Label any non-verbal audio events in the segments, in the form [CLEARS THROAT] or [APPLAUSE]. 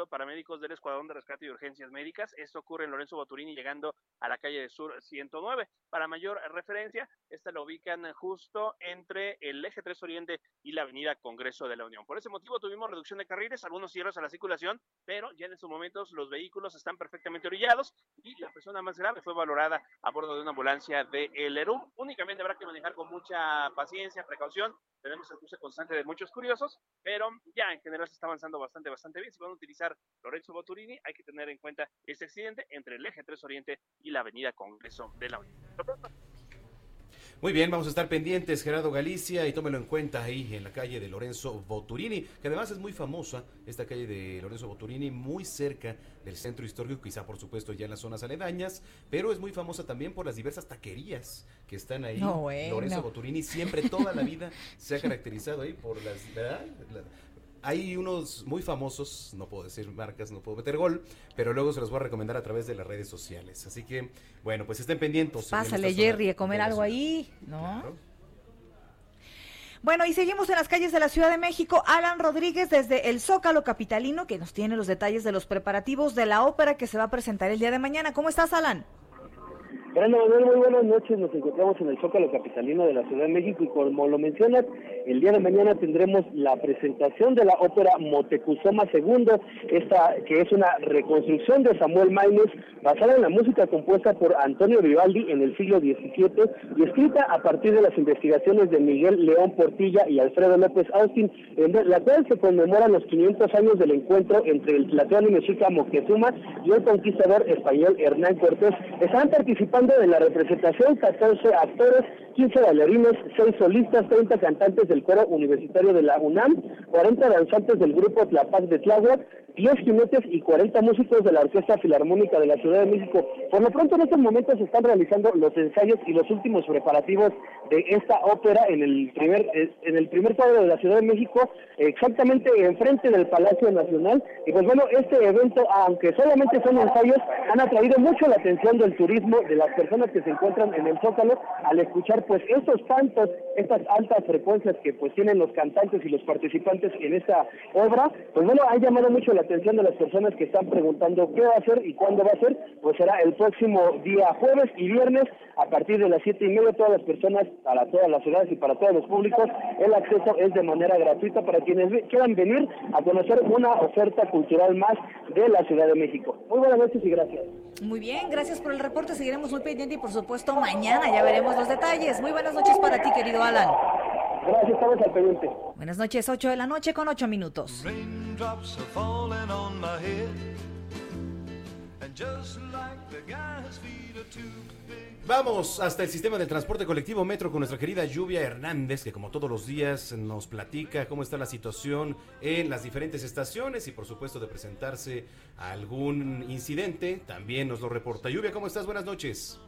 Punto paramédicos del Escuadrón de Rescate y Urgencias Médicas. Esto ocurre en Lorenzo Boturini llegando a la calle de Sur 109. Para mayor referencia, esta lo ubican justo entre el eje 3 Oriente y la avenida Congreso de la Unión. Por ese motivo tuvimos reducción de carriles, algunos cierres a la circulación, pero ya en estos momentos los vehículos están perfectamente orillados y la persona más grave fue valorada a bordo de una ambulancia de El Eru. Únicamente habrá que manejar con mucha paciencia, precaución. Tenemos el cruce constante de muchos curiosos, pero ya en general se está avanzando bastante, bastante bien. Si van a utilizar Lorenzo Boturini, hay que tener en cuenta este accidente entre el eje 3 Oriente y la avenida Congreso de la Unión. Muy bien, vamos a estar pendientes, Gerardo Galicia, y tómelo en cuenta ahí en la calle de Lorenzo Boturini, que además es muy famosa, esta calle de Lorenzo Boturini, muy cerca del centro histórico, quizá por supuesto ya en las zonas aledañas, pero es muy famosa también por las diversas taquerías que están ahí. No. Lorenzo Boturini siempre, toda la vida, se ha [LAUGHS] caracterizado ahí por las, ¿verdad? Hay unos muy famosos, no puedo decir marcas, no puedo meter gol, pero luego se los voy a recomendar a través de las redes sociales. Así que, bueno, pues estén pendientes. en Pásale, zona Jerry, a comer algo ahí, ¿no? Claro. Bueno, y seguimos en las calles de la Ciudad de México. Alan Rodríguez desde el Zócalo Capitalino, que nos tiene los detalles de los preparativos de la ópera que se va a presentar el día de mañana. ¿Cómo estás, Alan? Brando Manuel, muy buenas noches. Nos encontramos en el Zócalo Capitalino de la Ciudad de México y como lo mencionas, el día de mañana tendremos la presentación de la ópera Motecuzoma II, esta que es una reconstrucción de Samuel Maines basada en la música compuesta por Antonio Vivaldi en el siglo XVII y escrita a partir de las investigaciones de Miguel León Portilla y Alfredo López Austin, en la cual se conmemoran los 500 años del encuentro entre el Tlatoani mexica Moctezuma y el conquistador español Hernán Cortés. Están participando en la representación 14 actores, 15 bailarines, 6 solistas, 30 cantantes del coro universitario de la UNAM, 40 danzantes del grupo Tlapaz de Tláhuac, 10 jinetes y 40 músicos de la Orquesta Filarmónica de la Ciudad de México. Por lo pronto en estos momentos se están realizando los ensayos y los últimos preparativos de esta ópera en el primer eh, en el primer cuadro de la Ciudad de México, exactamente enfrente del Palacio Nacional. Y pues bueno, este evento, aunque solamente son ensayos, han atraído mucho la atención del turismo, de personas que se encuentran en el Zócalo, al escuchar pues estos cantos, estas altas frecuencias que pues tienen los cantantes y los participantes en esta obra, pues bueno, ha llamado mucho la atención de las personas que están preguntando qué va a hacer y cuándo va a ser, pues será el próximo día jueves y viernes a partir de las siete y media todas las personas, para todas las ciudades y para todos los públicos, el acceso es de manera gratuita para quienes quieran venir a conocer una oferta cultural más de la Ciudad de México. Muy buenas noches y gracias. Muy bien, gracias por el reporte. Seguiremos pendiente y por supuesto mañana ya veremos los detalles. Muy buenas noches para ti, querido Alan. Gracias, estamos al pendiente. Buenas noches, 8 de la noche con 8 minutos. Like Vamos hasta el sistema de transporte colectivo Metro con nuestra querida Lluvia Hernández, que como todos los días nos platica cómo está la situación en las diferentes estaciones y por supuesto de presentarse algún incidente, también nos lo reporta. Lluvia, ¿cómo estás? Buenas noches.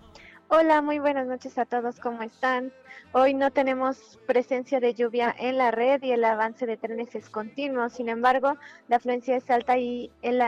Hola, muy buenas noches a todos, ¿cómo están? Hoy no tenemos presencia de lluvia en la red y el avance de trenes es continuo, sin embargo, la afluencia es alta y, en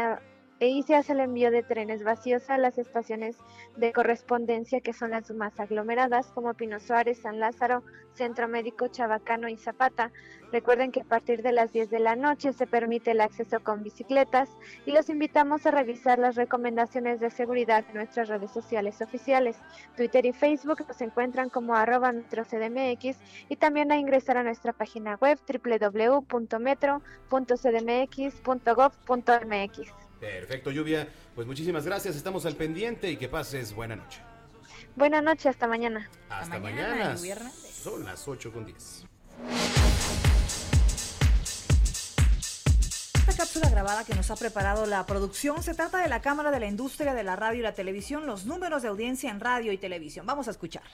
y se hace el envío de trenes vacíos a las estaciones de correspondencia que son las más aglomeradas, como Pino Suárez, San Lázaro, Centro Médico, Chabacano y Zapata. Recuerden que a partir de las 10 de la noche se permite el acceso con bicicletas y los invitamos a revisar las recomendaciones de seguridad en nuestras redes sociales oficiales. Twitter y Facebook nos encuentran como arroba metrocdmx y también a ingresar a nuestra página web www.metro.cdmx.gov.mx. Perfecto, Lluvia. Pues muchísimas gracias, estamos al pendiente y que pases buena noche. Buenas noches, hasta mañana. Hasta, mañana, mañana. Son las 8 con 10. Esta cápsula grabada que nos ha preparado la producción se trata de la Cámara de la Industria de la Radio y la Televisión, los números de audiencia en radio y televisión. Vamos a escucharla.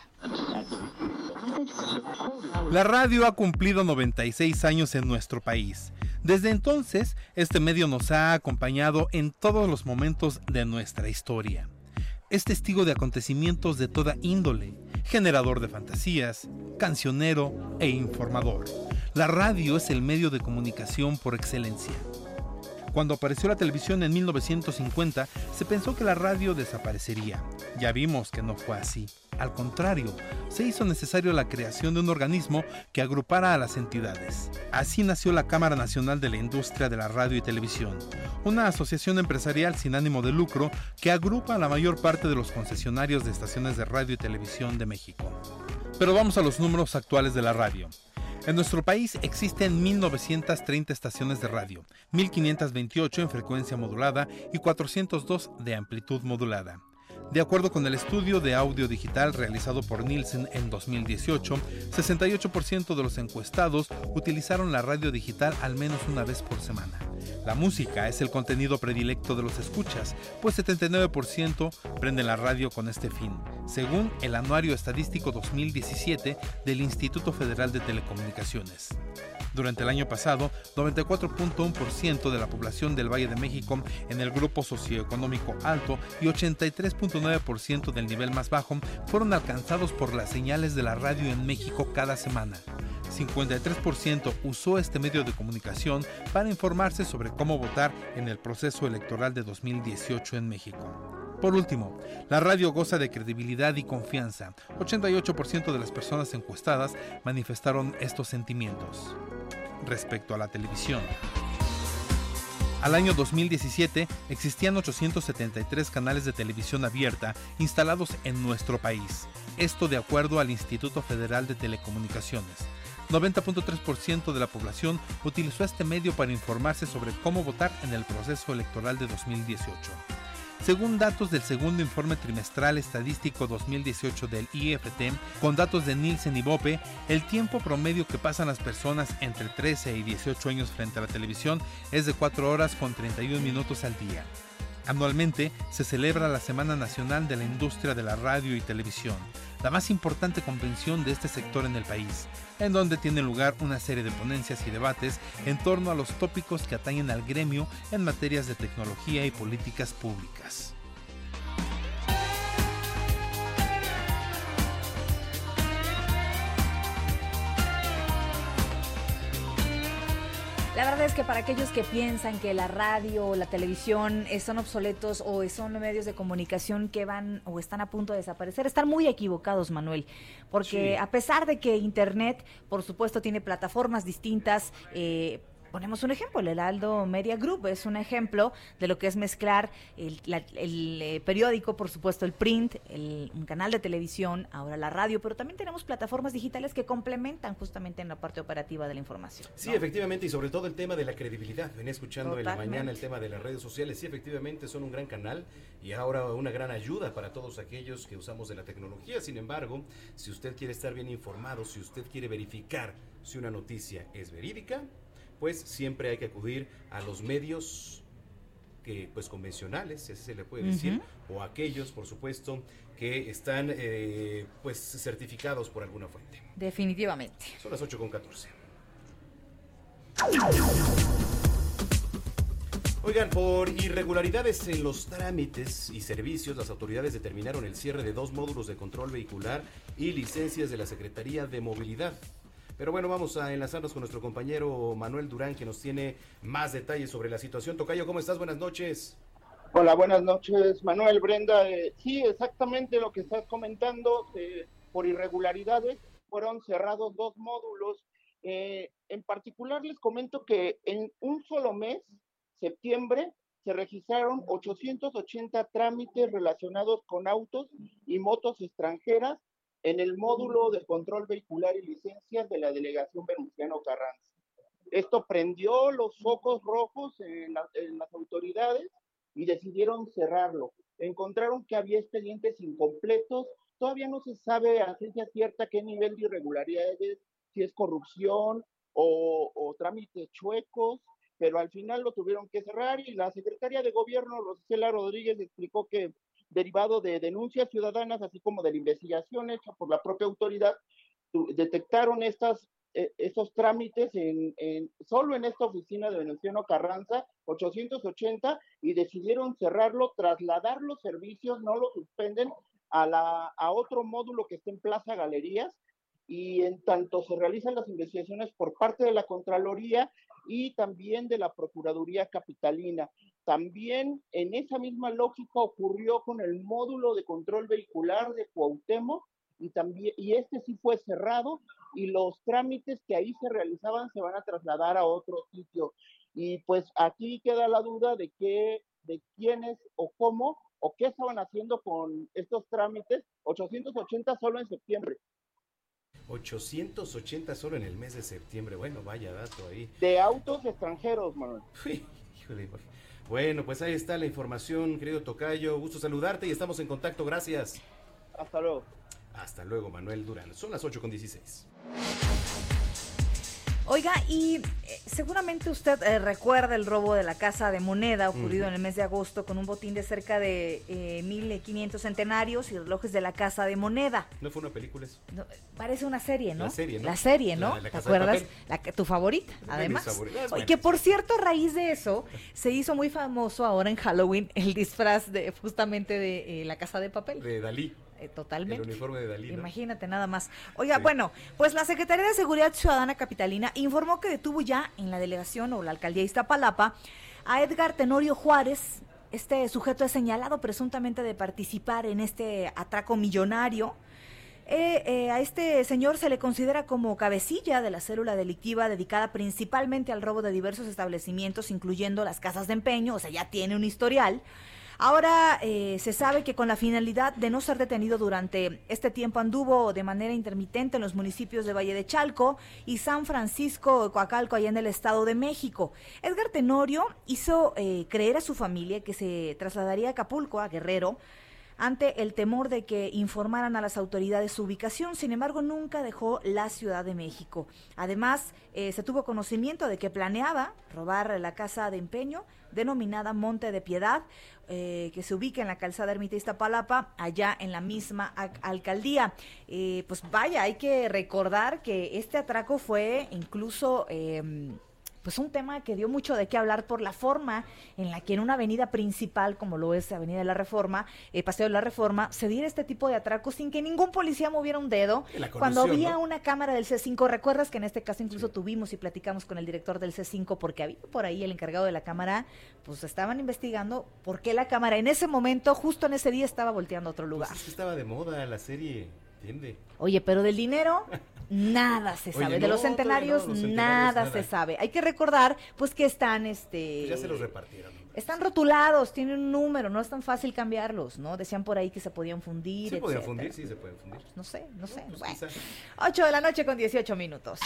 La radio ha cumplido 96 años en nuestro país. Desde entonces, este medio nos ha acompañado en todos los momentos de nuestra historia. Es testigo de acontecimientos de toda índole, generador de fantasías, cancionero e informador. La radio es el medio de comunicación por excelencia. Cuando apareció la televisión en 1950, se pensó que la radio desaparecería. Ya vimos que no fue así. Al contrario, se hizo necesario la creación de un organismo que agrupara a las entidades. Así nació la Cámara Nacional de la Industria de la Radio y Televisión, una asociación empresarial sin ánimo de lucro que agrupa a la mayor parte de los concesionarios de estaciones de radio y televisión de México. Pero vamos a los números actuales de la radio. En nuestro país existen 1.930 estaciones de radio, 1.528 en frecuencia modulada y 402 de amplitud modulada. De acuerdo con el estudio de audio digital realizado por Nielsen en 2018, 68% de los encuestados utilizaron la radio digital al menos una vez por semana. La música es el contenido predilecto de los escuchas, pues 79% prenden la radio con este fin, según el Anuario Estadístico 2017 del Instituto Federal de Telecomunicaciones. Durante el año pasado, 94.1% de la población del Valle de México en el grupo socioeconómico alto y 83.9% del nivel más bajo fueron alcanzados por las señales de la radio en México cada semana. 53% usó este medio de comunicación para informarse sobre cómo votar en el proceso electoral de 2018 en México. Por último, la radio goza de credibilidad y confianza. 88% de las personas encuestadas manifestaron estos sentimientos. Respecto a la televisión. Al año 2017 existían 873 canales de televisión abierta instalados en nuestro país. Esto de acuerdo al Instituto Federal de Telecomunicaciones. 90.3% de la población utilizó este medio para informarse sobre cómo votar en el proceso electoral de 2018. Según datos del segundo informe trimestral estadístico 2018 del IFT, con datos de Nielsen y Bope, el tiempo promedio que pasan las personas entre 13 y 18 años frente a la televisión es de 4 horas con 31 minutos al día. Anualmente se celebra la Semana Nacional de la Industria de la Radio y Televisión, la más importante convención de este sector en el país, en donde tiene lugar una serie de ponencias y debates en torno a los tópicos que atañen al gremio en materias de tecnología y políticas públicas. La verdad es que para aquellos que piensan que la radio o la televisión eh, son obsoletos o son medios de comunicación que van o están a punto de desaparecer, están muy equivocados, Manuel. Porque Sí. a pesar de que Internet, por supuesto, tiene plataformas distintas, eh, Ponemos un ejemplo, el Heraldo Media Group es un ejemplo de lo que es mezclar el, la- el, eh, periódico, por supuesto el print, el- un canal de televisión, ahora la radio, pero también tenemos plataformas digitales que complementan justamente en la parte operativa de la información. Sí, efectivamente, y sobre todo el tema de la credibilidad. Venía escuchando en la mañana el tema de las redes sociales. Sí, efectivamente, son un gran canal y ahora una gran ayuda para todos aquellos que usamos de la tecnología. Sin embargo, si usted quiere estar bien informado, si usted quiere verificar si una noticia es verídica, pues siempre hay que acudir a los medios que pues convencionales, si así se le puede decir, o aquellos, por supuesto, que están eh, pues certificados por alguna fuente. Definitivamente. Son las 8 con 14. Oigan, por irregularidades en los trámites y servicios, las autoridades determinaron el cierre de dos módulos de control vehicular y licencias de la Secretaría de Movilidad. Pero bueno, vamos a enlazarnos con nuestro compañero Manuel Durán, que nos tiene más detalles sobre la situación. Tocayo, ¿cómo estás? Buenas noches. Hola, buenas noches, Manuel, Brenda. Eh, sí, exactamente lo que estás comentando. eh, por irregularidades fueron cerrados dos módulos. Eh, en particular les comento que en un solo mes, septiembre, se registraron 880 trámites relacionados con autos y motos extranjeras en el módulo de control vehicular y licencias de la delegación Venustiano Carranza. Esto prendió los focos rojos en, la- en las autoridades y decidieron cerrarlo. Encontraron que había expedientes incompletos, todavía no se sabe a ciencia cierta qué nivel de irregularidades, si es corrupción o, o trámites chuecos, pero al final lo tuvieron que cerrar y la secretaria de gobierno, Rosela Rodríguez, explicó que derivado de denuncias ciudadanas, así como de la investigación hecha por la propia autoridad, detectaron eh, estos trámites en, en- solo en esta oficina de Venustiano Carranza, 880, y decidieron cerrarlo, trasladar los servicios, no lo suspenden, a, la, a otro módulo que está en Plaza Galerías, y en tanto se realizan las investigaciones por parte de la Contraloría y también de la Procuraduría Capitalina. También en esa misma lógica ocurrió con el módulo de control vehicular de Cuauhtémoc y también y este sí fue cerrado y los trámites que ahí se realizaban se van a trasladar a otro sitio. Y pues aquí queda la duda de qué de quiénes o cómo o qué estaban haciendo con estos trámites 880 solo en septiembre. 880 solo en el mes de septiembre. Bueno, vaya dato ahí. De autos extranjeros, Manuel. [LAUGHS] Uy, híjole. Bueno, pues ahí está la información, querido Tocayo. Gusto saludarte y estamos en contacto. Gracias. Hasta luego. Hasta luego, Manuel Durán. Son las 8 con 16. Oiga, y eh, seguramente usted eh, recuerda el robo de la casa de moneda ocurrido en el mes de agosto con un botín de cerca de eh, 1.500 centenarios y relojes de la casa de moneda. ¿No fue una película eso? No, parece una serie, ¿no? La serie, ¿no? La serie, ¿no? La de La ¿Te acuerdas? La tu favorita, además. bueno, que por cierto, a raíz de eso, se hizo muy famoso ahora en Halloween el disfraz de justamente de eh, la casa de papel. De Dalí. Eh, totalmente. El uniforme de Dalí. ¿no? Imagínate nada más. Oiga, Sí. bueno, pues la Secretaría de Seguridad Ciudadana Capitalina informó que detuvo ya en la delegación o la alcaldía de Iztapalapa a Edgar Tenorio Juárez. Este sujeto es señalado presuntamente de participar en este atraco millonario. Eh, eh, a este señor se le considera como cabecilla de la célula delictiva dedicada principalmente al robo de diversos establecimientos, incluyendo las casas de empeño, o sea, ya tiene un historial. Ahora eh, se sabe que con la finalidad de no ser detenido durante este tiempo anduvo de manera intermitente en los municipios de Valle de Chalco y San Francisco, Coacalco, allá en el Estado de México. Edgar Tenorio hizo eh, creer a su familia que se trasladaría a Acapulco, a Guerrero, ante el temor de que informaran a las autoridades su ubicación. Sin embargo, nunca dejó la Ciudad de México. Además, eh, se tuvo conocimiento de que planeaba robar la casa de empeño denominada Monte de Piedad, eh, que se ubica en la calzada Ermita Iztapalapa, allá en la misma alcaldía. Eh, pues vaya, hay que recordar que este atraco fue incluso... em, pues un tema que dio mucho de qué hablar por la forma en la que en una avenida principal, como lo es Avenida de la Reforma, eh, Paseo de la Reforma, se diera este tipo de atracos sin que ningún policía moviera un dedo. Cuando había ¿no? una cámara del C5, recuerdas que en este caso incluso tuvimos y platicamos con el director del C5 porque había por ahí el encargado de la cámara, pues estaban investigando por qué la cámara en ese momento, justo en ese día, estaba volteando a otro lugar. Pues es que estaba de moda la serie, ¿entiende? Oye, pero del dinero [LAUGHS] nada se Oye, sabe. de los no, centenarios, los centenarios, nada, nada. se sabe. Hay que recordar, pues, que están, este... Pues ya se los repartieron. Están rotulados, tienen un número, no es tan fácil cambiarlos, ¿no? Decían por ahí que se podían fundir, ¿Se podían fundir? Sí, se pueden fundir. No sé, no sé. Pues bueno. quizá. 8 de la noche con 18 minutos.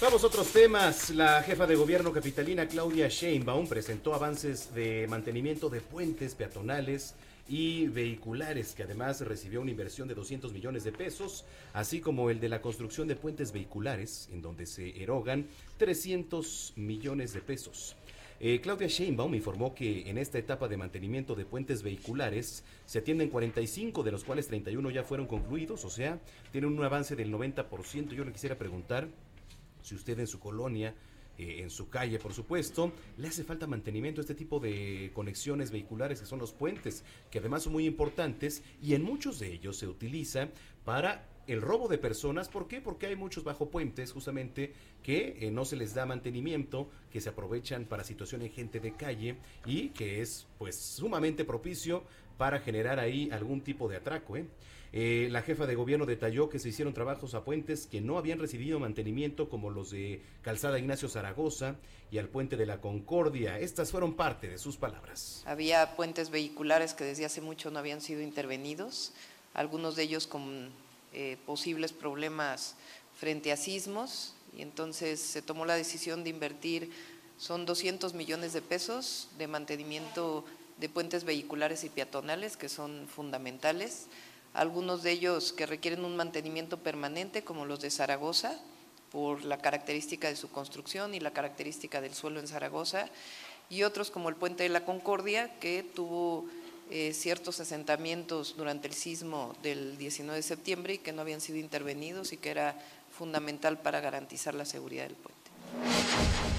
Vamos a otros temas. La jefa de gobierno capitalina Claudia Sheinbaum presentó avances de mantenimiento de puentes peatonales y vehiculares, que además recibió una inversión de 200 millones de pesos, así como el de la construcción de puentes vehiculares, en donde se erogan 300 millones de pesos. Eh, Claudia Sheinbaum informó que en esta etapa de mantenimiento de puentes vehiculares se atienden 45, de los cuales 31 ya fueron concluidos, o sea, tienen un avance del 90%. Yo le quisiera preguntar si usted en su colonia, eh, en su calle, por supuesto, le hace falta mantenimiento a este tipo de conexiones vehiculares que son los puentes, que además son muy importantes y en muchos de ellos se utiliza para el robo de personas. ¿Por qué? Porque hay muchos bajo puentes justamente que eh, no se les da mantenimiento, que se aprovechan para situaciones de gente de calle y que es pues sumamente propicio para generar ahí algún tipo de atraco. ¿eh? Eh, la jefa de gobierno detalló que se hicieron trabajos a puentes que no habían recibido mantenimiento, como los de Calzada Ignacio Zaragoza y al puente de la Concordia. Estas fueron parte de sus palabras. Había puentes vehiculares que desde hace mucho no habían sido intervenidos, algunos de ellos con eh, posibles problemas frente a sismos, y entonces se tomó la decisión de invertir, son 200 millones de pesos de mantenimiento de puentes vehiculares y peatonales, que son fundamentales, algunos de ellos que requieren un mantenimiento permanente, como los de Zaragoza, por la característica de su construcción y la característica del suelo en Zaragoza, y otros como el puente de la Concordia, que tuvo eh, ciertos asentamientos durante el sismo del 19 de septiembre y que no habían sido intervenidos y que era fundamental para garantizar la seguridad del puente.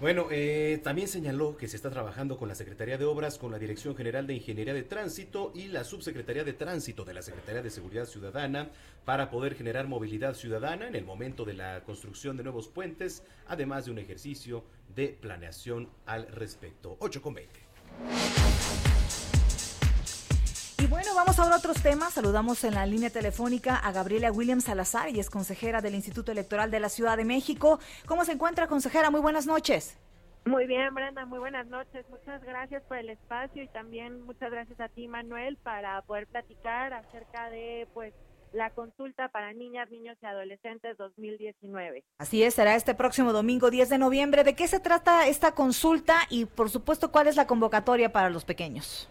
Bueno, eh, también señaló que se está trabajando con la Secretaría de Obras, con la Dirección General de Ingeniería de Tránsito y la Subsecretaría de Tránsito de la Secretaría de Seguridad Ciudadana para poder generar movilidad ciudadana en el momento de la construcción de nuevos puentes, además de un ejercicio de planeación al respecto. 8 con 20. Bueno, vamos ahora a otros temas. Saludamos en la línea telefónica a Gabriela Williams Salazar, y es consejera del Instituto Electoral de la Ciudad de México. ¿Cómo se encuentra, consejera? Muy buenas noches. Muy bien, Brenda, muy buenas noches. Muchas gracias por el espacio y también muchas gracias a ti, Manuel, para poder platicar acerca de pues la consulta para niñas, niños y adolescentes 2019. Así es, será este próximo domingo 10 de noviembre. ¿De qué se trata esta consulta y, por supuesto, cuál es la convocatoria para los pequeños?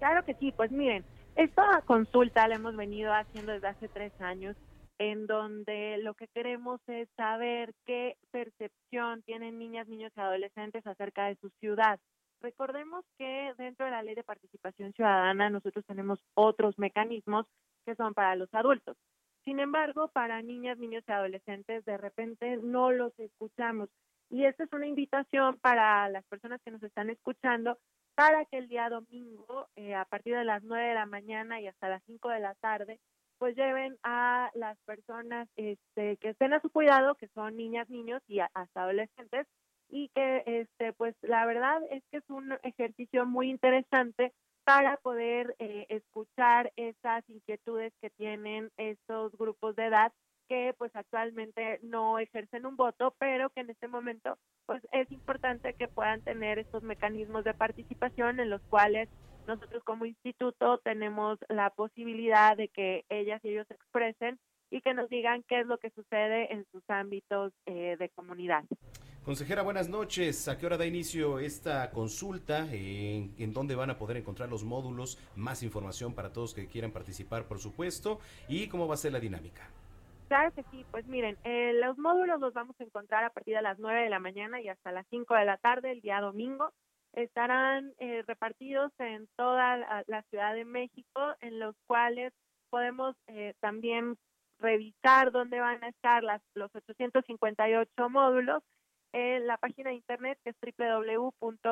Claro que sí, pues miren, esta consulta la hemos venido haciendo desde hace tres años, en donde lo que queremos es saber qué percepción tienen niñas, niños y adolescentes acerca de su ciudad. Recordemos que dentro de la ley de participación ciudadana nosotros tenemos otros mecanismos que son para los adultos. Sin embargo, para niñas, niños y adolescentes de repente no los escuchamos. Y esta es una invitación para las personas que nos están escuchando para que el día domingo, eh, a partir de las 9 de la mañana y hasta las 5 de la tarde, pues lleven a las personas este, que estén a su cuidado, que son niñas, niños y hasta adolescentes, y que este pues la verdad es que es un ejercicio muy interesante para poder eh, escuchar esas inquietudes que tienen estos grupos de edad que pues actualmente no ejercen un voto, pero que en este momento pues es importante que puedan tener estos mecanismos de participación en los cuales nosotros como instituto tenemos la posibilidad de que ellas y ellos expresen y que nos digan qué es lo que sucede en sus ámbitos eh, de comunidad. Consejera, buenas noches. ¿A qué hora da inicio esta consulta? ¿En, ¿En, dónde van a poder encontrar los módulos? Más información para todos que quieran participar, por supuesto. ¿Y cómo va a ser la dinámica? Claro que sí, pues miren, eh, los módulos los vamos a encontrar a partir de las 9 de la mañana y hasta las 5 de la tarde el día domingo. Estarán eh, repartidos en toda la, Ciudad de México, en los cuales podemos eh, también revisar dónde van a estar las, los 858 módulos en la página de internet que es www.ism.mx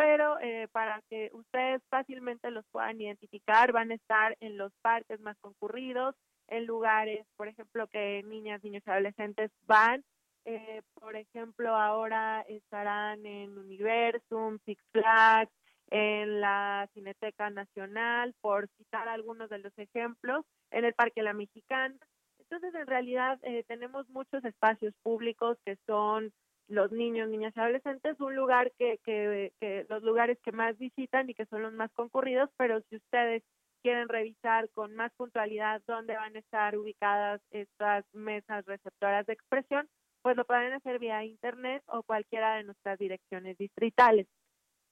pero eh, para que ustedes fácilmente los puedan identificar, van a estar en los parques más concurridos, en lugares, por ejemplo, que niñas, niños y adolescentes van. Eh, por ejemplo, ahora estarán en Universum, Six Flags, en la Cineteca Nacional, por citar algunos de los ejemplos, en el Parque La Mexicana. Entonces, en realidad, eh, tenemos muchos espacios públicos que son los niños, niñas y adolescentes, un lugar que, que, que, los lugares que más visitan y que son los más concurridos, pero si ustedes quieren revisar con más puntualidad dónde van a estar ubicadas estas mesas receptoras de expresión, pues lo pueden hacer vía internet o cualquiera de nuestras direcciones distritales.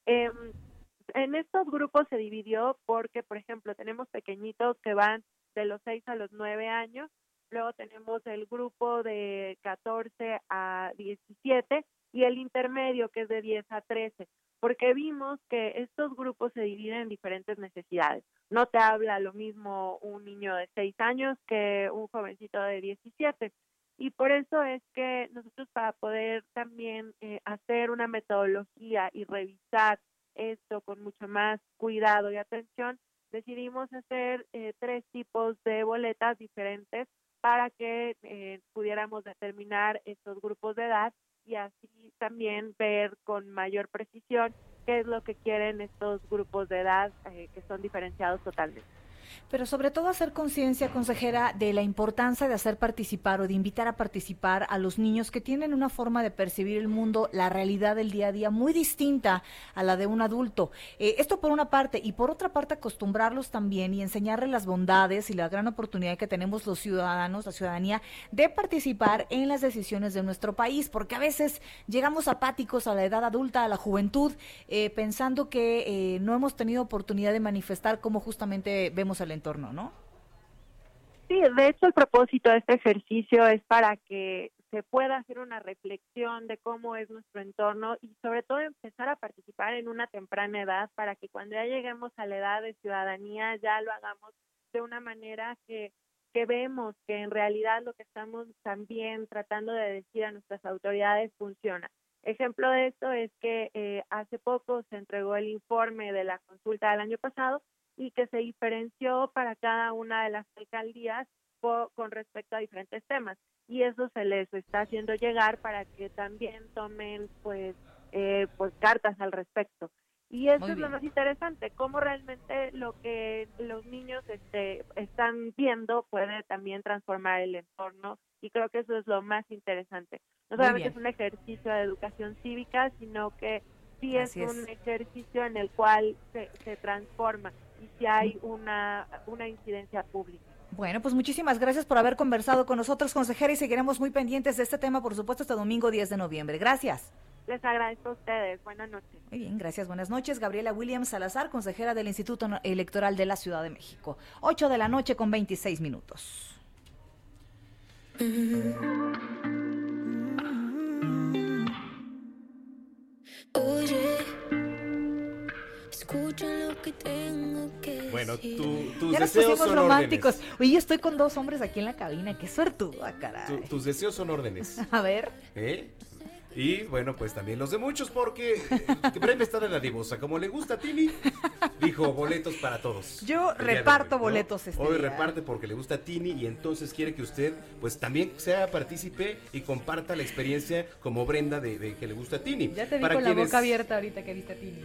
Eh, en estos grupos se dividió porque, por ejemplo, tenemos pequeñitos que van de los 6 a los 9 años luego tenemos el grupo de 14 a 17 y el intermedio que es de 10 a 13, porque vimos que estos grupos se dividen en diferentes necesidades. No te habla lo mismo un niño de 6 años que un jovencito de 17. Y por eso es que nosotros para poder también eh, hacer una metodología y revisar esto con mucho más cuidado y atención, decidimos hacer eh, tres tipos de boletas diferentes para que eh, pudiéramos determinar estos grupos de edad y así también ver con mayor precisión qué es lo que quieren estos grupos de edad eh, que son diferenciados totalmente. Pero sobre todo hacer conciencia, consejera, de la importancia de hacer participar o de invitar a participar a los niños que tienen una forma de percibir el mundo, la realidad del día a día muy distinta a la de un adulto. Eh, esto por una parte y por otra parte acostumbrarlos también y enseñarles las bondades y la gran oportunidad que tenemos los ciudadanos, la ciudadanía, de participar en las decisiones de nuestro país, porque a veces llegamos apáticos a la edad adulta, a la juventud, eh, pensando que eh, no hemos tenido oportunidad de manifestar como justamente vemos al entorno, ¿no? Sí, de hecho el propósito de este ejercicio es para que se pueda hacer una reflexión de cómo es nuestro entorno y sobre todo empezar a participar en una temprana edad para que cuando ya lleguemos a la edad de ciudadanía ya lo hagamos de una manera que, que vemos que en realidad lo que estamos también tratando de decir a nuestras autoridades funciona. Ejemplo de esto es que eh, hace poco se entregó el informe de la consulta del año pasado y que se diferenció para cada una de las alcaldías con respecto a diferentes temas. Y eso se les está haciendo llegar para que también tomen pues eh, pues cartas al respecto. Y eso es lo más interesante cómo realmente lo que los niños este están viendo puede también transformar el entorno y creo que eso es lo más interesante. No solamente es un ejercicio de educación cívica sino que sí es, un ejercicio en el cual se, se transforma y si hay una, una incidencia pública. Bueno, pues muchísimas gracias por haber conversado con nosotros, consejera, y seguiremos muy pendientes de este tema, por supuesto, este domingo 10 de noviembre. Gracias. Les agradezco a ustedes. Buenas noches. Muy bien, gracias. Buenas noches. Gabriela Williams Salazar, consejera del Instituto Electoral de la Ciudad de México. 8 de la noche con 26 minutos. Oye, Bueno, tu- tus ya nos deseos pusimos son románticos. órdenes. Oye, estoy con dos hombres aquí en la cabina. Qué suertuda, caray. Tu- tus deseos son órdenes. [LAUGHS] A ver. ¿eh? Y bueno, pues también los de muchos, porque eh, Brenda está de la divosa. Como le gusta a Tini, dijo boletos para todos. Yo reparto hoy, ¿no? boletos este Hoy día. reparte porque le gusta a Tini y entonces quiere que usted, pues también sea partícipe y comparta la experiencia como Brenda de, de que le gusta a Tini. Ya te vi Para con la boca abierta ahorita que viste a Tini.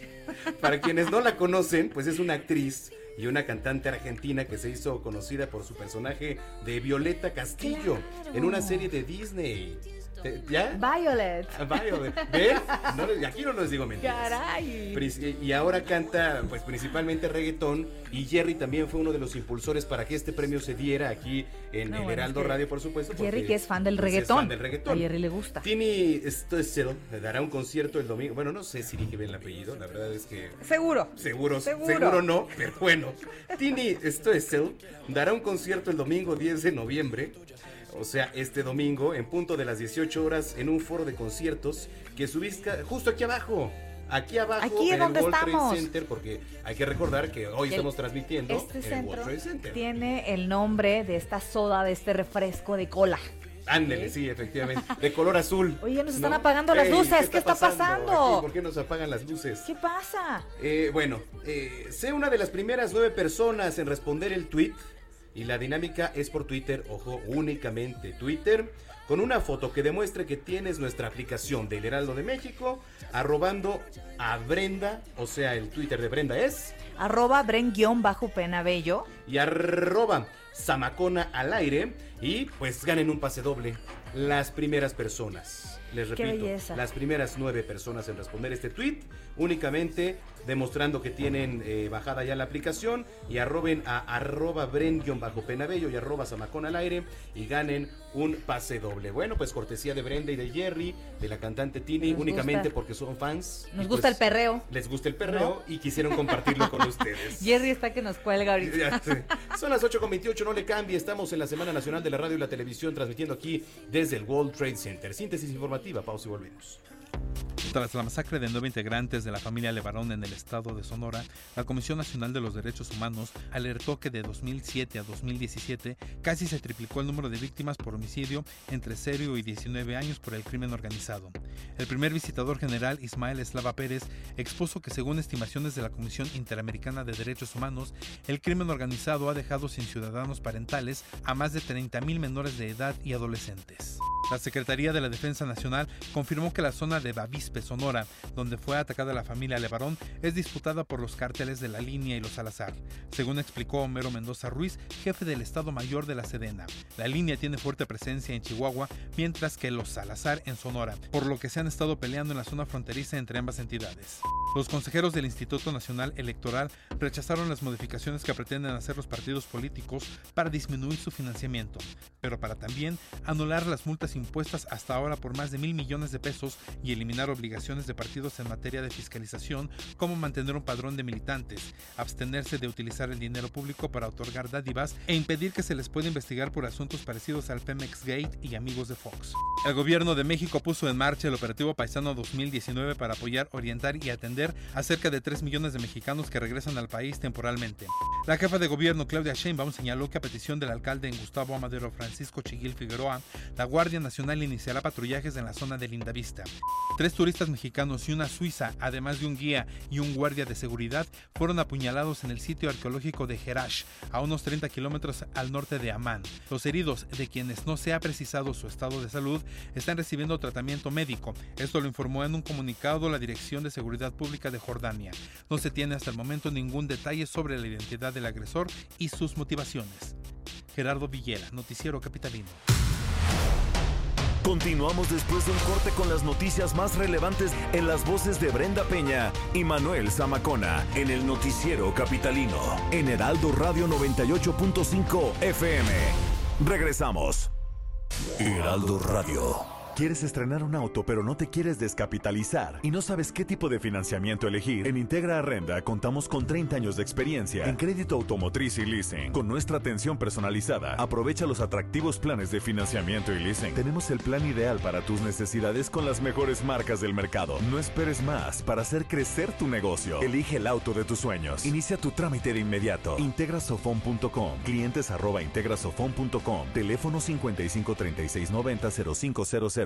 [LAUGHS] Para quienes no la conocen, pues es una actriz y una cantante argentina que se hizo conocida por su personaje de Violeta Castillo Claro. en una serie de Disney. ¿Te- ¿Ya? Violet. Ah, Violet. ¿Ves? No aquí no les digo mentiras. Caray. Pris- Y ahora canta, pues principalmente reggaetón. Y Jerry también fue uno de los impulsores para que este premio se diera aquí en No, el bueno, Heraldo es que Radio, por supuesto. Jerry que es fan del pues, reggaetón. fan del reggaetón. A Jerry le gusta. Tini Stoessel dará un concierto el domingo. Bueno, no sé si dije bien el apellido, la verdad es que Seguro. Seguro, Seguro. seguro, no, pero bueno. Tini Stoessel dará un concierto el domingo 10 de noviembre. O sea, este domingo, en punto de las 18 horas, en un foro de conciertos que se ubica justo aquí abajo. Aquí abajo Aquí en donde el World estamos. Trade Center, porque hay que recordar que hoy El- estamos transmitiendo Este en el centro World Trade Center. tiene el nombre de esta soda, de este refresco de cola. Ándele, sí, efectivamente. [LAUGHS] De color azul. Oye, nos están ¿no? apagando las Ey, luces. ¿Qué está pasando? aquí? ¿Por qué nos apagan las luces? ¿Qué pasa? Eh, bueno, eh, sé una de las primeras nueve personas en responder el tweet. Y la dinámica es por Twitter, ojo, únicamente Twitter. Con una foto que demuestre que tienes nuestra aplicación del Heraldo de México, arrobando a Brenda, o sea, el Twitter de Brenda es, Arroba Bren-Pena Bello. y arroba Zamacona al aire, y pues ganen un pase doble. Las primeras personas. Les repito, las primeras nueve personas en responder este tweet, únicamente demostrando que tienen eh, bajada ya la aplicación y arroben a arroba bren-penabello y arroba zamacón al aire y ganen un pase doble. Bueno, pues cortesía de Brenda y de Jerry, de la cantante Tini, Nos únicamente gusta. porque son fans. Nos y, gusta pues, el perreo. Les gusta el perreo y quisieron compartirlo con [LAUGHS] ustedes. Jerry está que nos cuelga ahorita. Son las 8.28, no le cambie. Estamos en la Semana Nacional de la Radio y la Televisión, transmitiendo aquí desde el World Trade Center. Síntesis informativa, pausa y volvemos. Tras la masacre de nueve integrantes de la familia Levarón en el estado de Sonora, la Comisión Nacional de los Derechos Humanos alertó que de 2007 a 2017 casi se triplicó el número de víctimas por homicidio entre 0 y 19 años por el crimen organizado. El primer visitador general, Ismael Eslava Pérez, expuso que según estimaciones de la Comisión Interamericana de Derechos Humanos, el crimen organizado ha dejado sin ciudadanos parentales a más de 30.000 menores de edad y adolescentes. La Secretaría de la Defensa Nacional confirmó que la zona de Bavispe, Sonora, donde fue atacada la familia Levarón, es disputada por los cárteles de la Línea y los Salazar, según explicó Homero Mendoza Ruiz, jefe del Estado Mayor de la Sedena. La Línea tiene fuerte presencia en Chihuahua, mientras que los Salazar en Sonora, por lo que se han estado peleando en la zona fronteriza entre ambas entidades. Los consejeros del Instituto Nacional Electoral rechazaron las modificaciones que pretenden hacer los partidos políticos para disminuir su financiamiento, pero para también anular las multas impuestas hasta ahora por más de mil millones de pesos y eliminar obligaciones de partidos en materia de fiscalización, como mantener un padrón de militantes, abstenerse de utilizar el dinero público para otorgar dádivas e impedir que se les pueda investigar por asuntos parecidos al Pemex Gate y amigos de Fox. El gobierno de México puso en marcha el operativo Paisano 2019 para apoyar, orientar y atender a cerca de 3 millones de mexicanos que regresan al país temporalmente. La jefa de gobierno Claudia Sheinbaum señaló que a petición del alcalde en Gustavo Amadero Francisco Chiguil Figueroa, la Guardia Nacional iniciará patrullajes en la zona de Lindavista. Tres turistas mexicanos y una suiza, además de un guía y un guardia de seguridad, fueron apuñalados en el sitio arqueológico de Herash, a unos 30 kilómetros al norte de Amán. Los heridos, de quienes no se ha precisado su estado de salud, están recibiendo tratamiento médico. Esto lo informó en un comunicado la Dirección de Seguridad Pública de Jordania. No se tiene hasta el momento ningún detalle sobre la identidad del agresor y sus motivaciones. Gerardo Villela, Noticiero Capitalino. Continuamos después de un corte con las noticias más relevantes en las voces de Brenda Peña y Manuel Zamacona en el noticiero capitalino en Heraldo Radio 98.5 FM. Regresamos. Heraldo Radio. ¿Quieres estrenar un auto pero no te quieres descapitalizar y no sabes qué tipo de financiamiento elegir? En Integra Arrenda contamos con 30 años de experiencia en crédito automotriz y leasing. Con nuestra atención personalizada, aprovecha los atractivos planes de financiamiento y leasing. Tenemos el plan ideal para tus necesidades con las mejores marcas del mercado. No esperes más para hacer crecer tu negocio. Elige el auto de tus sueños. Inicia tu trámite de inmediato. Integrasofon.com. Clientes arroba integrasofon.com. Teléfono 55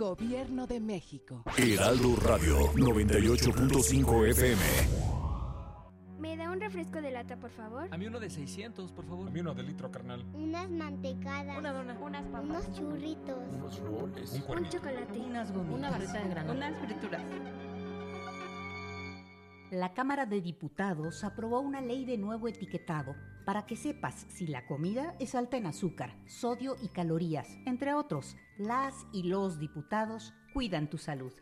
Gobierno de México. Heraldo Radio 98.5 FM. ¿Me da un refresco de lata, por favor? A mí uno de 600, por favor. A mí uno de litro, carnal. Unas mantecadas. Una dona. Unas papas. Unos churritos. Unos roles. Un, un chocolate. Unas gomitas. Una barrita de granola. Unas frituras. La Cámara de Diputados aprobó una ley de nuevo etiquetado para que sepas si la comida es alta en azúcar, sodio y calorías, entre otros. Las y los diputados cuidan tu salud.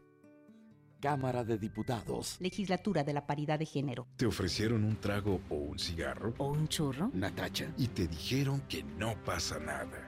Cámara de Diputados. Legislatura de la Paridad de Género. ¿Te ofrecieron un trago o un cigarro? ¿O un churro? Natacha. Y te dijeron que no pasa nada.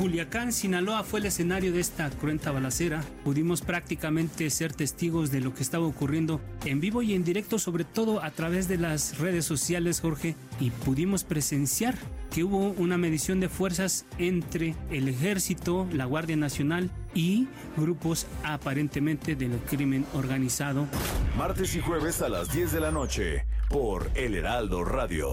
Culiacán, Sinaloa fue el escenario de esta cruenta balacera. Pudimos prácticamente ser testigos de lo que estaba ocurriendo en vivo y en directo, sobre todo a través de las redes sociales, Jorge, y pudimos presenciar que hubo una medición de fuerzas entre el ejército, la Guardia Nacional y grupos aparentemente del crimen organizado. Martes y jueves a las 10 de la noche por El Heraldo Radio.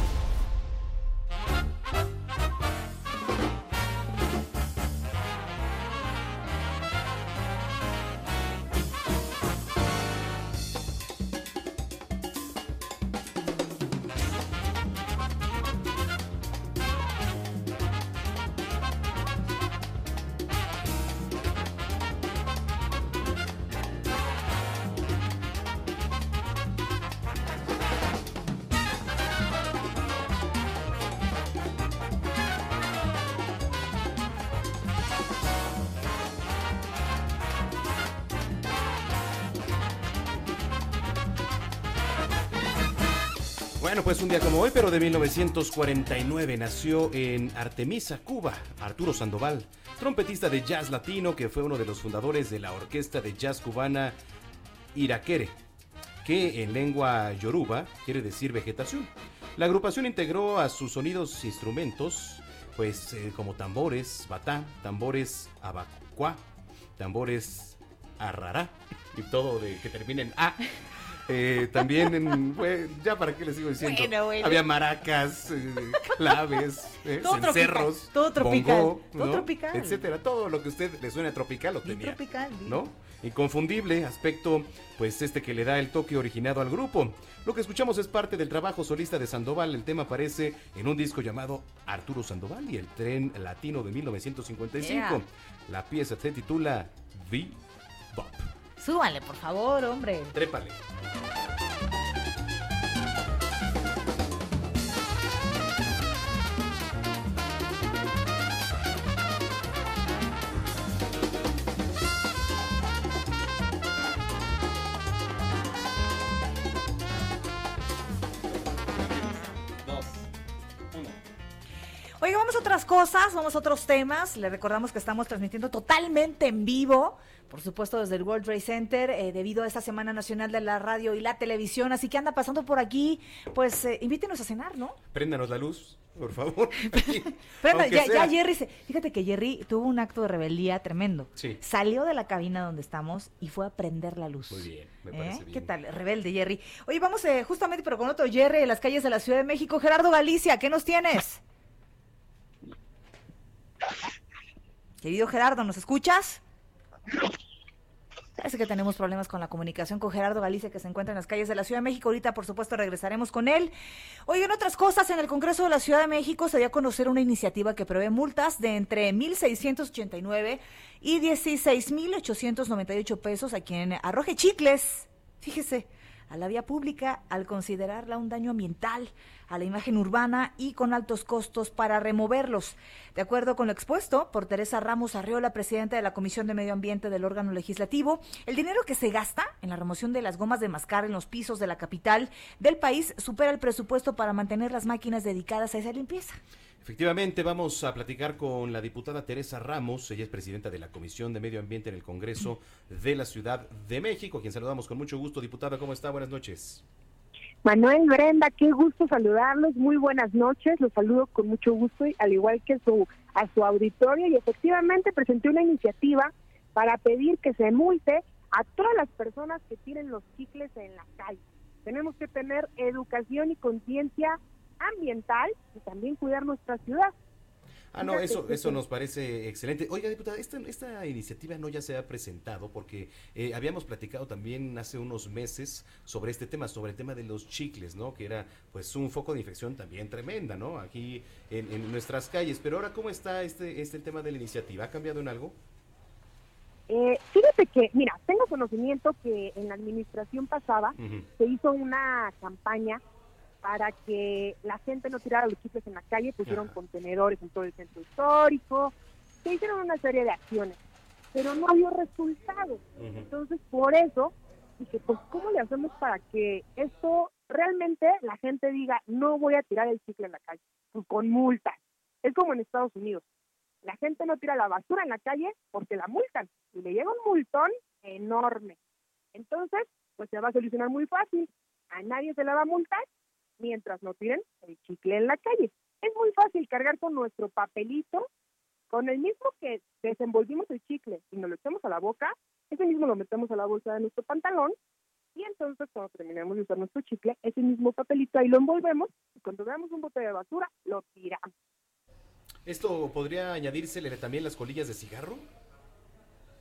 De 1949, nació en Artemisa, Cuba, Arturo Sandoval, trompetista de jazz latino que fue uno de los fundadores de la orquesta de jazz cubana Iraquere, que en lengua yoruba quiere decir vegetación. La agrupación integró a sus sonidos instrumentos, pues eh, como tambores, batá, tambores abacuá, tambores arrará y todo de que termine en A. Eh, también, en, bueno, ya para qué les sigo diciendo, Bueno, bueno. había maracas, eh, claves, eh, Todo tropical, cencerros, todo tropical, todo ¿no? tropical. etcétera. Todo lo que a usted le suene tropical lo tenía, tropical. ¿no? Inconfundible aspecto, pues este que le da el toque originado al grupo. Lo que escuchamos es parte del trabajo solista de Sandoval. El tema aparece en un disco llamado Arturo Sandoval y el tren latino de 1955. Yeah. La pieza se titula The Bop. Súbanle, por favor, hombre. Trépale. Oiga, vamos a otras cosas, vamos a otros temas. Le recordamos que estamos transmitiendo totalmente en vivo, por supuesto desde el World Trade Center, eh, debido a esta Semana Nacional de la Radio y la Televisión. Así que anda pasando por aquí, pues eh, invítenos a cenar, ¿no? Préndanos la luz, por favor. [LAUGHS] Pero ya, Jerry, se- fíjate que Jerry tuvo un acto de rebeldía tremendo. Sí. Salió de la cabina donde estamos y fue a prender la luz. Muy bien, me ¿Eh? parece bien. ¿Qué tal? Rebelde, Jerry. Oye, vamos eh, justamente, pero con otro Jerry en las calles de la Ciudad de México. Gerardo Galicia, ¿qué nos tienes? Querido Gerardo, ¿nos escuchas? Parece que tenemos problemas con la comunicación con Gerardo Galicia, que se encuentra en las calles de la Ciudad de México. Ahorita, por supuesto, regresaremos con él. Oigan, otras cosas, en el Congreso de la Ciudad de México se dio a conocer una iniciativa que prevé multas de entre 1.689 y 16.898 pesos a quien arroje chicles, fíjese, a la vía pública al considerarla un daño ambiental a la imagen urbana y con altos costos para removerlos. De acuerdo con lo expuesto por Teresa Ramos Arriola, presidenta de la Comisión de Medio Ambiente del órgano legislativo, el dinero que se gasta en la remoción de las gomas de mascar en los pisos de la capital del país supera el presupuesto para mantener las máquinas dedicadas a esa limpieza. Efectivamente, vamos a platicar con la diputada Teresa Ramos, ella es presidenta de la Comisión de Medio Ambiente en el Congreso de la Ciudad de México, quien saludamos con mucho gusto. Diputada, ¿cómo está? Buenas noches. Manuel, Brenda, qué gusto saludarlos, muy buenas noches, los saludo con mucho gusto, al igual que su, a su auditorio, y efectivamente presenté una iniciativa para pedir que se multe a todas las personas que tiren los chicles en la calle. Tenemos que tener educación y conciencia ambiental y también cuidar nuestra ciudad. Ah, no, eso, eso nos parece excelente. Oiga, diputada, esta, esta iniciativa no ya se ha presentado porque eh, habíamos platicado también hace unos meses sobre este tema, sobre el tema de los chicles, ¿no? Que era pues un foco de infección también tremenda, ¿no? Aquí en, en nuestras calles. Pero ahora, ¿cómo está este, este tema de la iniciativa? ¿Ha cambiado en algo? Eh, fíjate que, mira, tengo conocimiento que en la administración pasada se hizo una campaña para que la gente no tirara los chicles en la calle, pusieron contenedores en todo el centro histórico, se hicieron una serie de acciones, pero no dio resultados. Entonces, por eso, dije, pues, ¿cómo le hacemos para que esto realmente la gente diga, no voy a tirar el chicle en la calle? Pues con multas. Es como en Estados Unidos. La gente no tira la basura en la calle porque la multan y le llega un multón enorme. Entonces, pues se va a solucionar muy fácil. A nadie se le va a multar mientras no tiren el chicle en la calle. Es muy fácil cargar con nuestro papelito Con el mismo que desenvolvimos el chicle y nos lo echamos a la boca, ese mismo lo metemos a la bolsa de nuestro pantalón y entonces cuando terminemos de usar nuestro chicle, ese mismo papelito ahí lo envolvemos y cuando veamos un bote de basura, lo tiramos. ¿Esto podría añadírsele también las colillas de cigarro?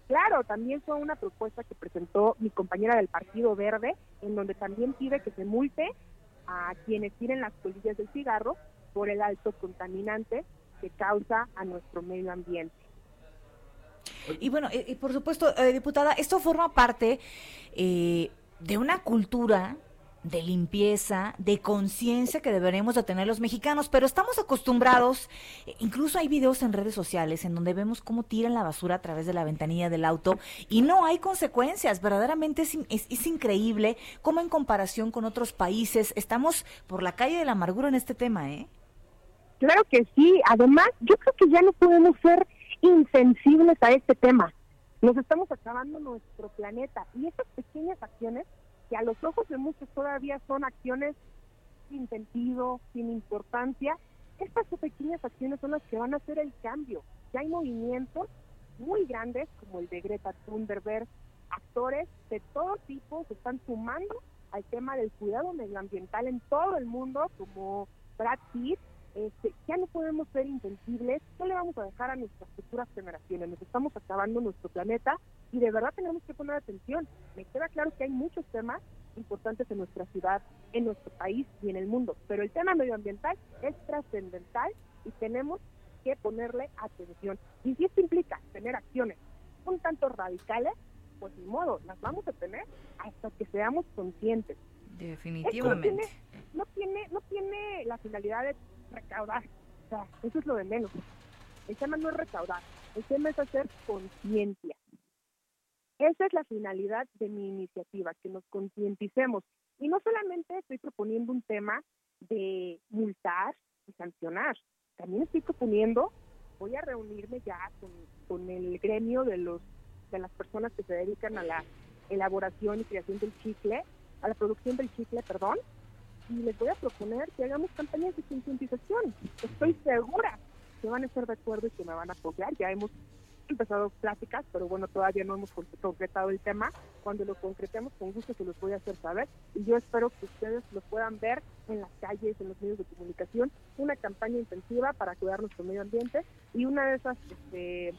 Claro, también fue una propuesta que presentó mi compañera del Partido Verde, en donde también pide que se multe a quienes tiren las colillas del cigarro por el alto contaminante que causa a nuestro medio ambiente. Y bueno, eh, y por supuesto, eh, diputada, esto forma parte eh, de una cultura de limpieza, de conciencia que deberemos de tener los mexicanos, pero estamos acostumbrados, eh, incluso hay videos en redes sociales en donde vemos cómo tiran la basura a través de la ventanilla del auto y no hay consecuencias, verdaderamente es, in- es- es increíble cómo en comparación con otros países estamos por la calle de la amargura en este tema, ¿eh? Claro que sí, además yo creo que ya no podemos ser insensibles a este tema. Nos estamos acabando nuestro planeta y estas pequeñas acciones que a los ojos de muchos todavía son acciones sin sentido, sin importancia, estas pequeñas acciones son las que van a hacer el cambio. Ya hay movimientos muy grandes como el de Greta Thunberg, actores de todo tipo se están sumando al tema del cuidado medioambiental en todo el mundo, como Brad Pitt, este, ya no podemos ser insensibles, ¿qué le vamos a dejar a nuestras futuras generaciones? Nos estamos acabando nuestro planeta y de verdad tenemos que poner atención. Me queda claro que hay muchos temas importantes en nuestra ciudad, en nuestro país y en el mundo, pero el tema medioambiental es trascendental y tenemos que ponerle atención. Y si esto implica tener acciones un tanto radicales, pues ni modo, las vamos a tener hasta que seamos conscientes. Definitivamente. Esto no tiene, no tiene, no tiene la finalidad de recaudar. O sea, eso es lo de menos. El tema no es recaudar, el tema es hacer conciencia. Esa es la finalidad de mi iniciativa, que nos concienticemos. Y no solamente estoy proponiendo un tema de multar y sancionar, también estoy proponiendo, voy a reunirme ya con, con el gremio de los de las personas que se dedican a la elaboración y creación del chicle, a la producción del chicle, perdón, y les voy a proponer que hagamos campañas de concientización. Estoy segura que van a estar de acuerdo y que me van a apoyar. Ya hemos empezado pláticas, pero bueno, todavía no hemos con- concretado el tema. Cuando lo concretemos, con gusto se los voy a hacer saber. Y yo espero que ustedes lo puedan ver en las calles, en los medios de comunicación, una campaña intensiva para cuidar nuestro medio ambiente y una de esas, este,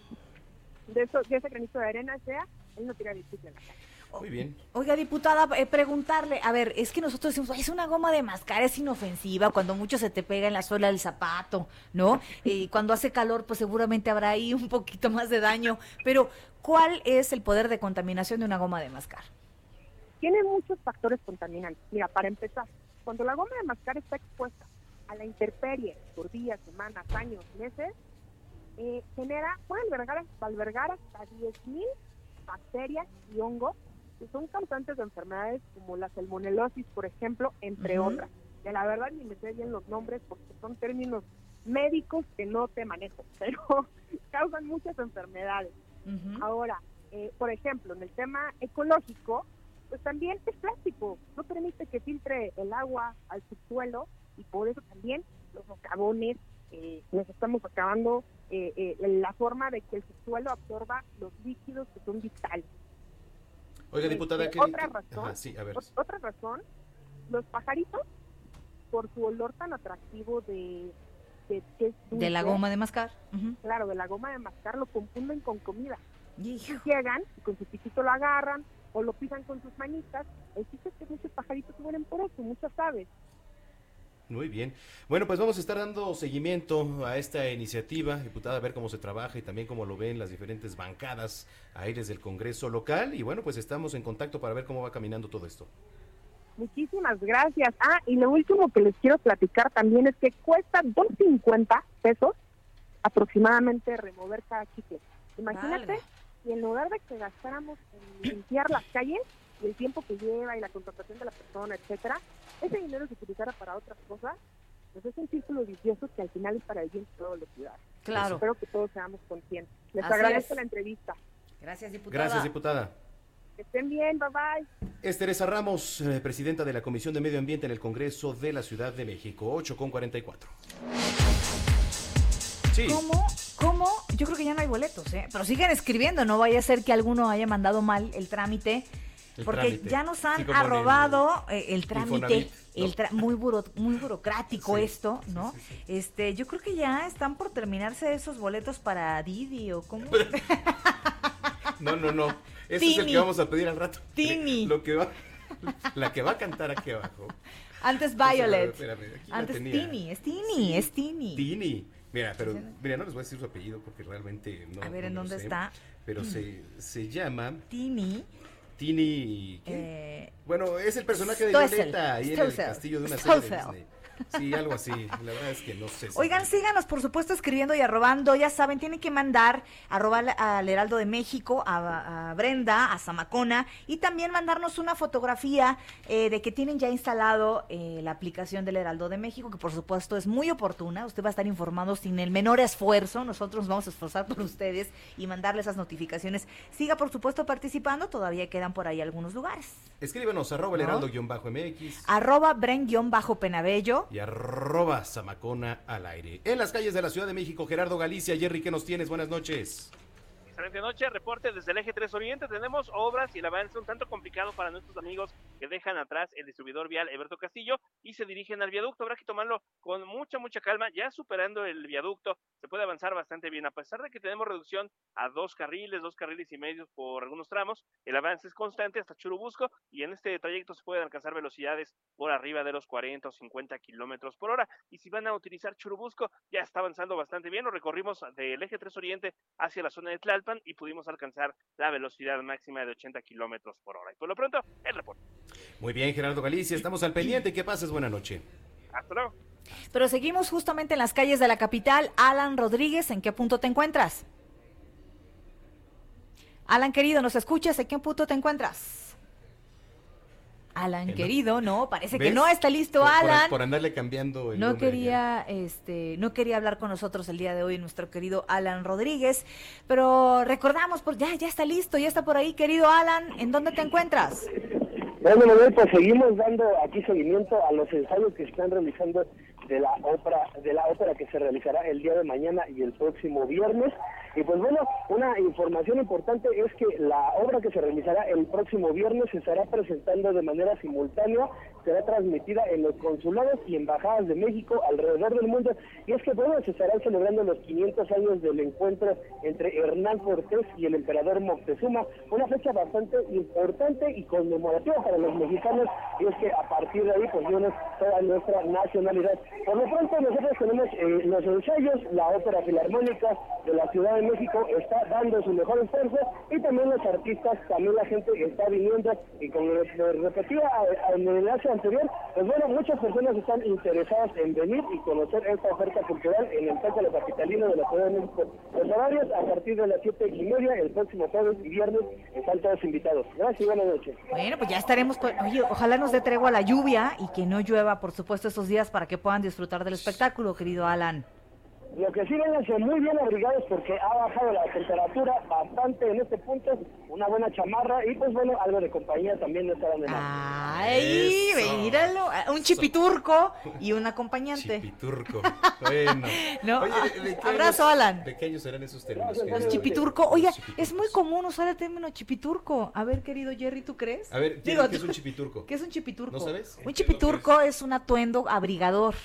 de, eso, de ese granito de arena sea el no tirar el la calle. Muy bien. Oiga, diputada, eh, preguntarle, a ver, es que nosotros decimos, "Ay, es una goma de mascar, es inofensiva, cuando mucho se te pega en la suela del zapato, ¿no? Y cuando hace calor, pues seguramente habrá ahí un poquito más de daño, pero ¿cuál es el poder de contaminación de una goma de mascar? tiene muchos factores contaminantes. Mira, para empezar, cuando la goma de mascar está expuesta a la intemperie por días, semanas, años, meses, eh, genera, puede albergar, albergar hasta 10.000 bacterias y hongos que son causantes de enfermedades como la salmonelosis, por ejemplo, entre otras. Que la verdad ni me sé bien los nombres porque son términos médicos que no te manejo, [LAUGHS] pero causan muchas enfermedades. Ahora, eh, por ejemplo, en el tema ecológico, pues también es plástico, no permite que filtre el agua al subsuelo y por eso también los socavones eh, nos estamos acabando eh, eh, la forma de que el subsuelo absorba los líquidos que son vitales. Oiga, Este, diputada, ¿qué- otra razón, Ajá, sí, a ver. ot- otra razón, los pajaritos, por su olor tan atractivo de, de, que es De la dulce, goma de mascar. Ujú. claro, de la goma de mascar, lo confunden con comida. Y llegan y con su piquito lo agarran o lo pisan con sus manitas. El chiste es que muchos pajaritos mueren por eso, muchas aves. Muy bien. Bueno, pues vamos a estar dando seguimiento a esta iniciativa, diputada, a ver cómo se trabaja y también cómo lo ven las diferentes bancadas ahí desde el Congreso local. Y bueno, pues estamos en contacto para ver cómo va caminando todo esto. Muchísimas gracias. Ah, y lo último que les quiero platicar también es que cuesta 2.50 pesos aproximadamente remover cada chicle. Imagínate Válgame. si en lugar de que gastáramos en limpiar las calles y el tiempo que lleva y la contratación de la persona, etcétera, ese dinero se utilizara para otras cosas, pues es un círculo vicioso que al final es para el bien de todos los ciudadanos. Claro. Espero que todos seamos conscientes. Les Así agradezco es. la entrevista. Gracias, diputada. Gracias, diputada. Que estén bien, bye bye. Es Teresa Ramos, eh, presidenta de la Comisión de Medio Ambiente en el Congreso de la Ciudad de México, 8 con 44. Sí. ¿Cómo, ¿Cómo? Yo creo que ya no hay boletos, ¿eh? Pero siguen escribiendo, no vaya a ser que alguno haya mandado mal el trámite. El porque trámite. ya nos han Sí, el arrobado eh, el trámite, el tra- muy buro- muy burocrático Sí, esto, ¿no? Este, yo creo que ya están por terminarse esos boletos para Didi o cómo. No, no, no. Ese es el que vamos a pedir al rato. Tini. Lo que va, la que va a cantar aquí abajo. Antes Violet. espérame, Antes. Tini, es Tini, es Tini. Tini. Mira, pero mira, no les voy a decir su apellido porque realmente no. A ver, no ¿en dónde sé. está? Pero se, se llama Tini. Tini. ¿qué? Eh, Bueno, es el personaje de. Violeta ahí en el castillo de una [LAUGHS] serie de. Disney. Sí, algo así. La verdad es que no sé. si- Oigan, síganos por supuesto escribiendo y arrobando. Ya saben, tienen que mandar arroba al- al Heraldo de México, a, a Brenda, a Zamacona y también mandarnos una fotografía eh, de que tienen ya instalado eh, la aplicación del Heraldo de México, que por supuesto es muy oportuna. Usted va a estar informado sin el menor esfuerzo. Nosotros nos vamos a esforzar por ustedes y mandarle esas notificaciones. Siga por supuesto participando. Todavía quedan por ahí algunos lugares. Escríbenos arroba el heraldo-mx Arroba Bren-Penabello. Y arroba Zamacona al aire. En las calles de la Ciudad de México, Gerardo Galicia. Jerry, ¿qué nos tienes? Buenas noches. Excelente noche, reporte desde el eje 3 Oriente. Tenemos obras y el avance un tanto complicado para nuestros amigos que dejan atrás el distribuidor vial Eberto Castillo y se dirigen al viaducto. Habrá que tomarlo con mucha, mucha calma. Ya superando el viaducto, se puede avanzar bastante bien. A pesar de que tenemos reducción a dos carriles, dos carriles y medio por algunos tramos, el avance es constante hasta Churubusco y en este trayecto se pueden alcanzar velocidades por arriba de los 40 o 50 kilómetros por hora. Y si van a utilizar Churubusco, ya está avanzando bastante bien. Lo recorrimos del eje 3 Oriente hacia la zona de Tlalpan y pudimos alcanzar la velocidad máxima de 80 kilómetros por hora. Y por lo pronto, el reporte. Muy bien, Gerardo Galicia. Estamos al pendiente. Que pases buena noche. Hasta luego. Pero seguimos justamente en las calles de la capital. Alan Rodríguez, ¿en qué punto te encuentras? Alan querido, ¿nos escuchas? ¿En qué punto te encuentras? Alan querido, no, parece que no está listo Por- por- Alan. Por, andarle cambiando el no nombre. quería, este, no quería hablar con nosotros el día de hoy nuestro querido Alan Rodríguez, pero recordamos, pues ya, ya está listo, ya está por ahí, querido Alan, ¿en dónde te encuentras? Bueno, Manuel, pues seguimos dando aquí seguimiento a los ensayos que se están realizando de la ópera, de la ópera que se realizará el día de mañana y el próximo viernes. Y pues bueno, una información importante es que la obra que se realizará el próximo viernes se estará presentando de manera simultánea, será transmitida en los consulados y embajadas de México alrededor del mundo. Y es que bueno, se estarán celebrando los 500 años del encuentro entre Hernán Cortés y el emperador Moctezuma, una fecha bastante importante y conmemorativa para los mexicanos, y es que a partir de ahí pues viene toda nuestra nacionalidad. Por lo pronto nosotros tenemos eh, los ensayos, la Ópera Filarmónica de la Ciudad de México está dando su mejor esfuerzo y también los artistas, también la gente está viniendo y como les repetía a- en el enlace anterior, pues bueno, muchas personas están interesadas en venir y conocer esta oferta cultural en el Zócalo Capitalino de la Ciudad de México. Los horarios a partir de las siete y media, el próximo jueves y viernes, están todos invitados. Gracias y buenas noches. Bueno, pues ya estaremos, oye, ojalá nos dé tregua la lluvia y que no llueva, por supuesto, estos días para que puedan disfrutar del espectáculo, querido Alan. Lo que sí vénganse muy bien abrigados porque ha bajado la temperatura bastante en este punto, una buena chamarra y pues bueno, algo de compañía también no estarán de más. Ay, Eso. míralo, ah, un chipiturco y un acompañante. Chipiturco. [LAUGHS] Bueno. No, Oye, ¿de- de qué abrazo, años- Alan. ¿De qué años serán esos términos? Los querido? chipiturco, oiga, es muy común usar el término chipiturco. A ver, querido Jerry, ¿tú crees? A ver, ¿qué, Digo, qué es un chipiturco? ¿Qué es un chipiturco? ¿No sabes? Un chipiturco es un atuendo abrigador.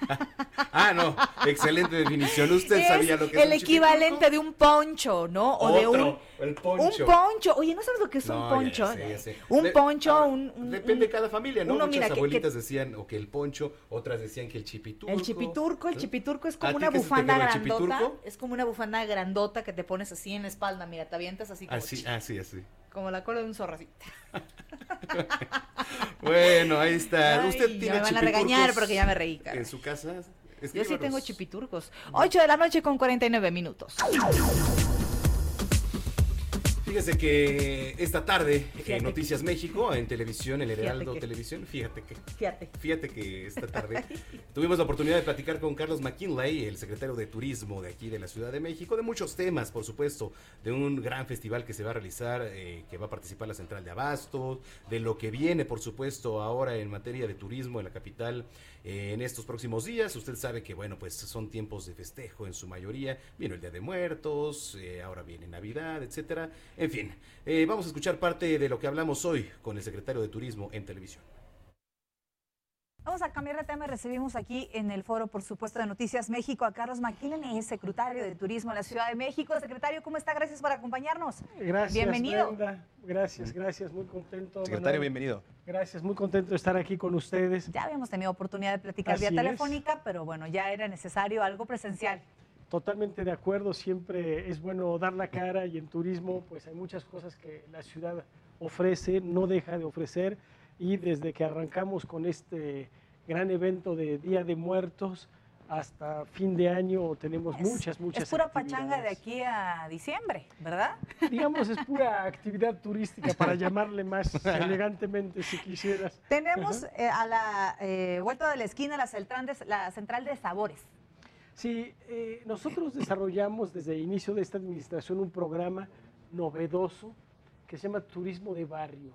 [LAUGHS] Ah, no. Excelente definición. Usted es sabía lo que es el un equivalente de un poncho, ¿no? O de un el poncho. Un poncho. Oye, ¿no sabes lo que es No, un ya poncho? sé, ya sé. Un De- poncho, un, un- Depende de cada familia, ¿no? uno, Muchas mira, abuelitas que- decían o que el poncho, otras decían que el chipiturco. El chipiturco, el chipiturco es ¿A como una bufanda grandota. Es como una bufanda grandota que te pones así en la espalda, mira, te avientas así como, Así, así, así. Como la cola de un zorro así. [LAUGHS] Bueno, ahí está. Ay, Usted tiene me van a regañar porque ya me reí, caray. En su casa. Yo sí tengo chipiturcos. 8 de la noche con 49 minutos. Fíjese que esta tarde Fíjate en Noticias México, en televisión, en el Heraldo que- Televisión, fíjate que, Fíjate. fíjate que esta tarde [LAUGHS] tuvimos la oportunidad de platicar con Carlos McKinley, el secretario de Turismo de aquí de la Ciudad de México, de muchos temas, por supuesto, de un gran festival que se va a realizar, eh, que va a participar la Central de Abastos, de lo que viene, por supuesto, ahora en materia de turismo en la capital eh, en estos próximos días. Usted sabe que, bueno, pues son tiempos de festejo en su mayoría. Vino el Día de Muertos, eh, ahora viene Navidad, etcétera. En fin, eh, vamos a escuchar parte de lo que hablamos hoy con el secretario de Turismo en televisión. Vamos a cambiar de tema y recibimos aquí en el foro, por supuesto, de Noticias México a Carlos McKinley, secretario de Turismo en la Ciudad de México. Secretario, ¿cómo está? Gracias por acompañarnos. Gracias. Bienvenido. Brenda. Gracias, gracias, muy contento. Secretario, Manuel. bienvenido. Gracias, muy contento de estar aquí con ustedes. Ya habíamos tenido oportunidad de platicar Así vía es. telefónica, pero bueno, ya era necesario algo presencial. Totalmente de acuerdo, siempre es bueno dar la cara y en turismo pues hay muchas cosas que la ciudad ofrece, no deja de ofrecer y desde que arrancamos con este gran evento de Día de Muertos hasta fin de año tenemos muchas, muchas Es pura pachanga de aquí a diciembre, ¿verdad? Digamos, es pura [LAUGHS] actividad turística para llamarle más [LAUGHS] elegantemente si quisieras. Tenemos eh, a la eh, vuelta de la esquina la central de, la central de sabores. Sí, eh, nosotros desarrollamos desde el inicio de esta administración un programa novedoso que se llama Turismo de Barrio.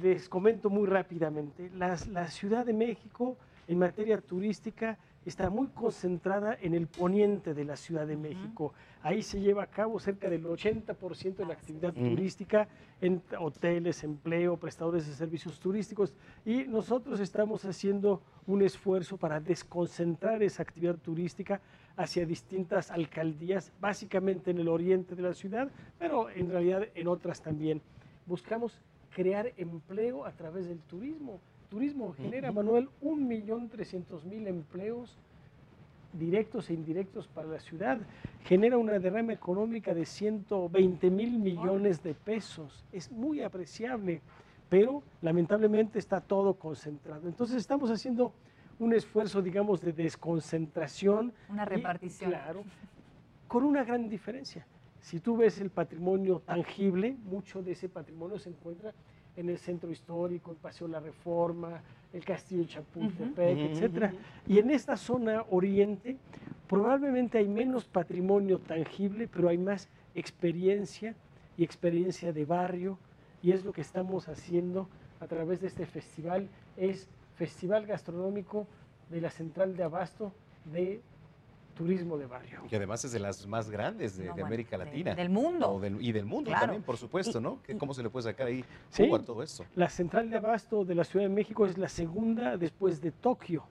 Les comento muy rápidamente, las- la Ciudad de México en materia turística está muy concentrada en el poniente de la Ciudad de México. Ahí se lleva a cabo cerca del 80% de la actividad Ujú. turística en hoteles, empleo, prestadores de servicios turísticos y nosotros estamos haciendo un esfuerzo para desconcentrar esa actividad turística hacia distintas alcaldías, básicamente en el oriente de la ciudad, pero en realidad en otras también. Buscamos crear empleo a través del turismo. Turismo genera, Manuel, 1.300.000 empleos directos e indirectos para la ciudad. Genera una derrama económica de 120 mil millones de pesos. Es muy apreciable, pero lamentablemente está todo concentrado. Entonces estamos haciendo un esfuerzo, digamos, de desconcentración. Una y, repartición. claro, con una gran diferencia. Si tú ves el patrimonio tangible, mucho de ese patrimonio se encuentra en el centro histórico, el Paseo La Reforma, el Castillo de Chapultepec, Ujú. etcétera. Y en esta zona oriente probablemente hay menos patrimonio tangible, pero hay más experiencia y experiencia de barrio y es lo que estamos haciendo a través de este festival. Es Festival Gastronómico de la Central de Abasto de Turismo de Barrio. Que además es de las más grandes de, No, de bueno, América de- Latina. del mundo. O del- y del mundo Claro. también, por supuesto, ¿no? ¿Cómo se le puede sacar ahí Sí. a todo esto? La central de abasto de la Ciudad de México es la segunda después de Tokio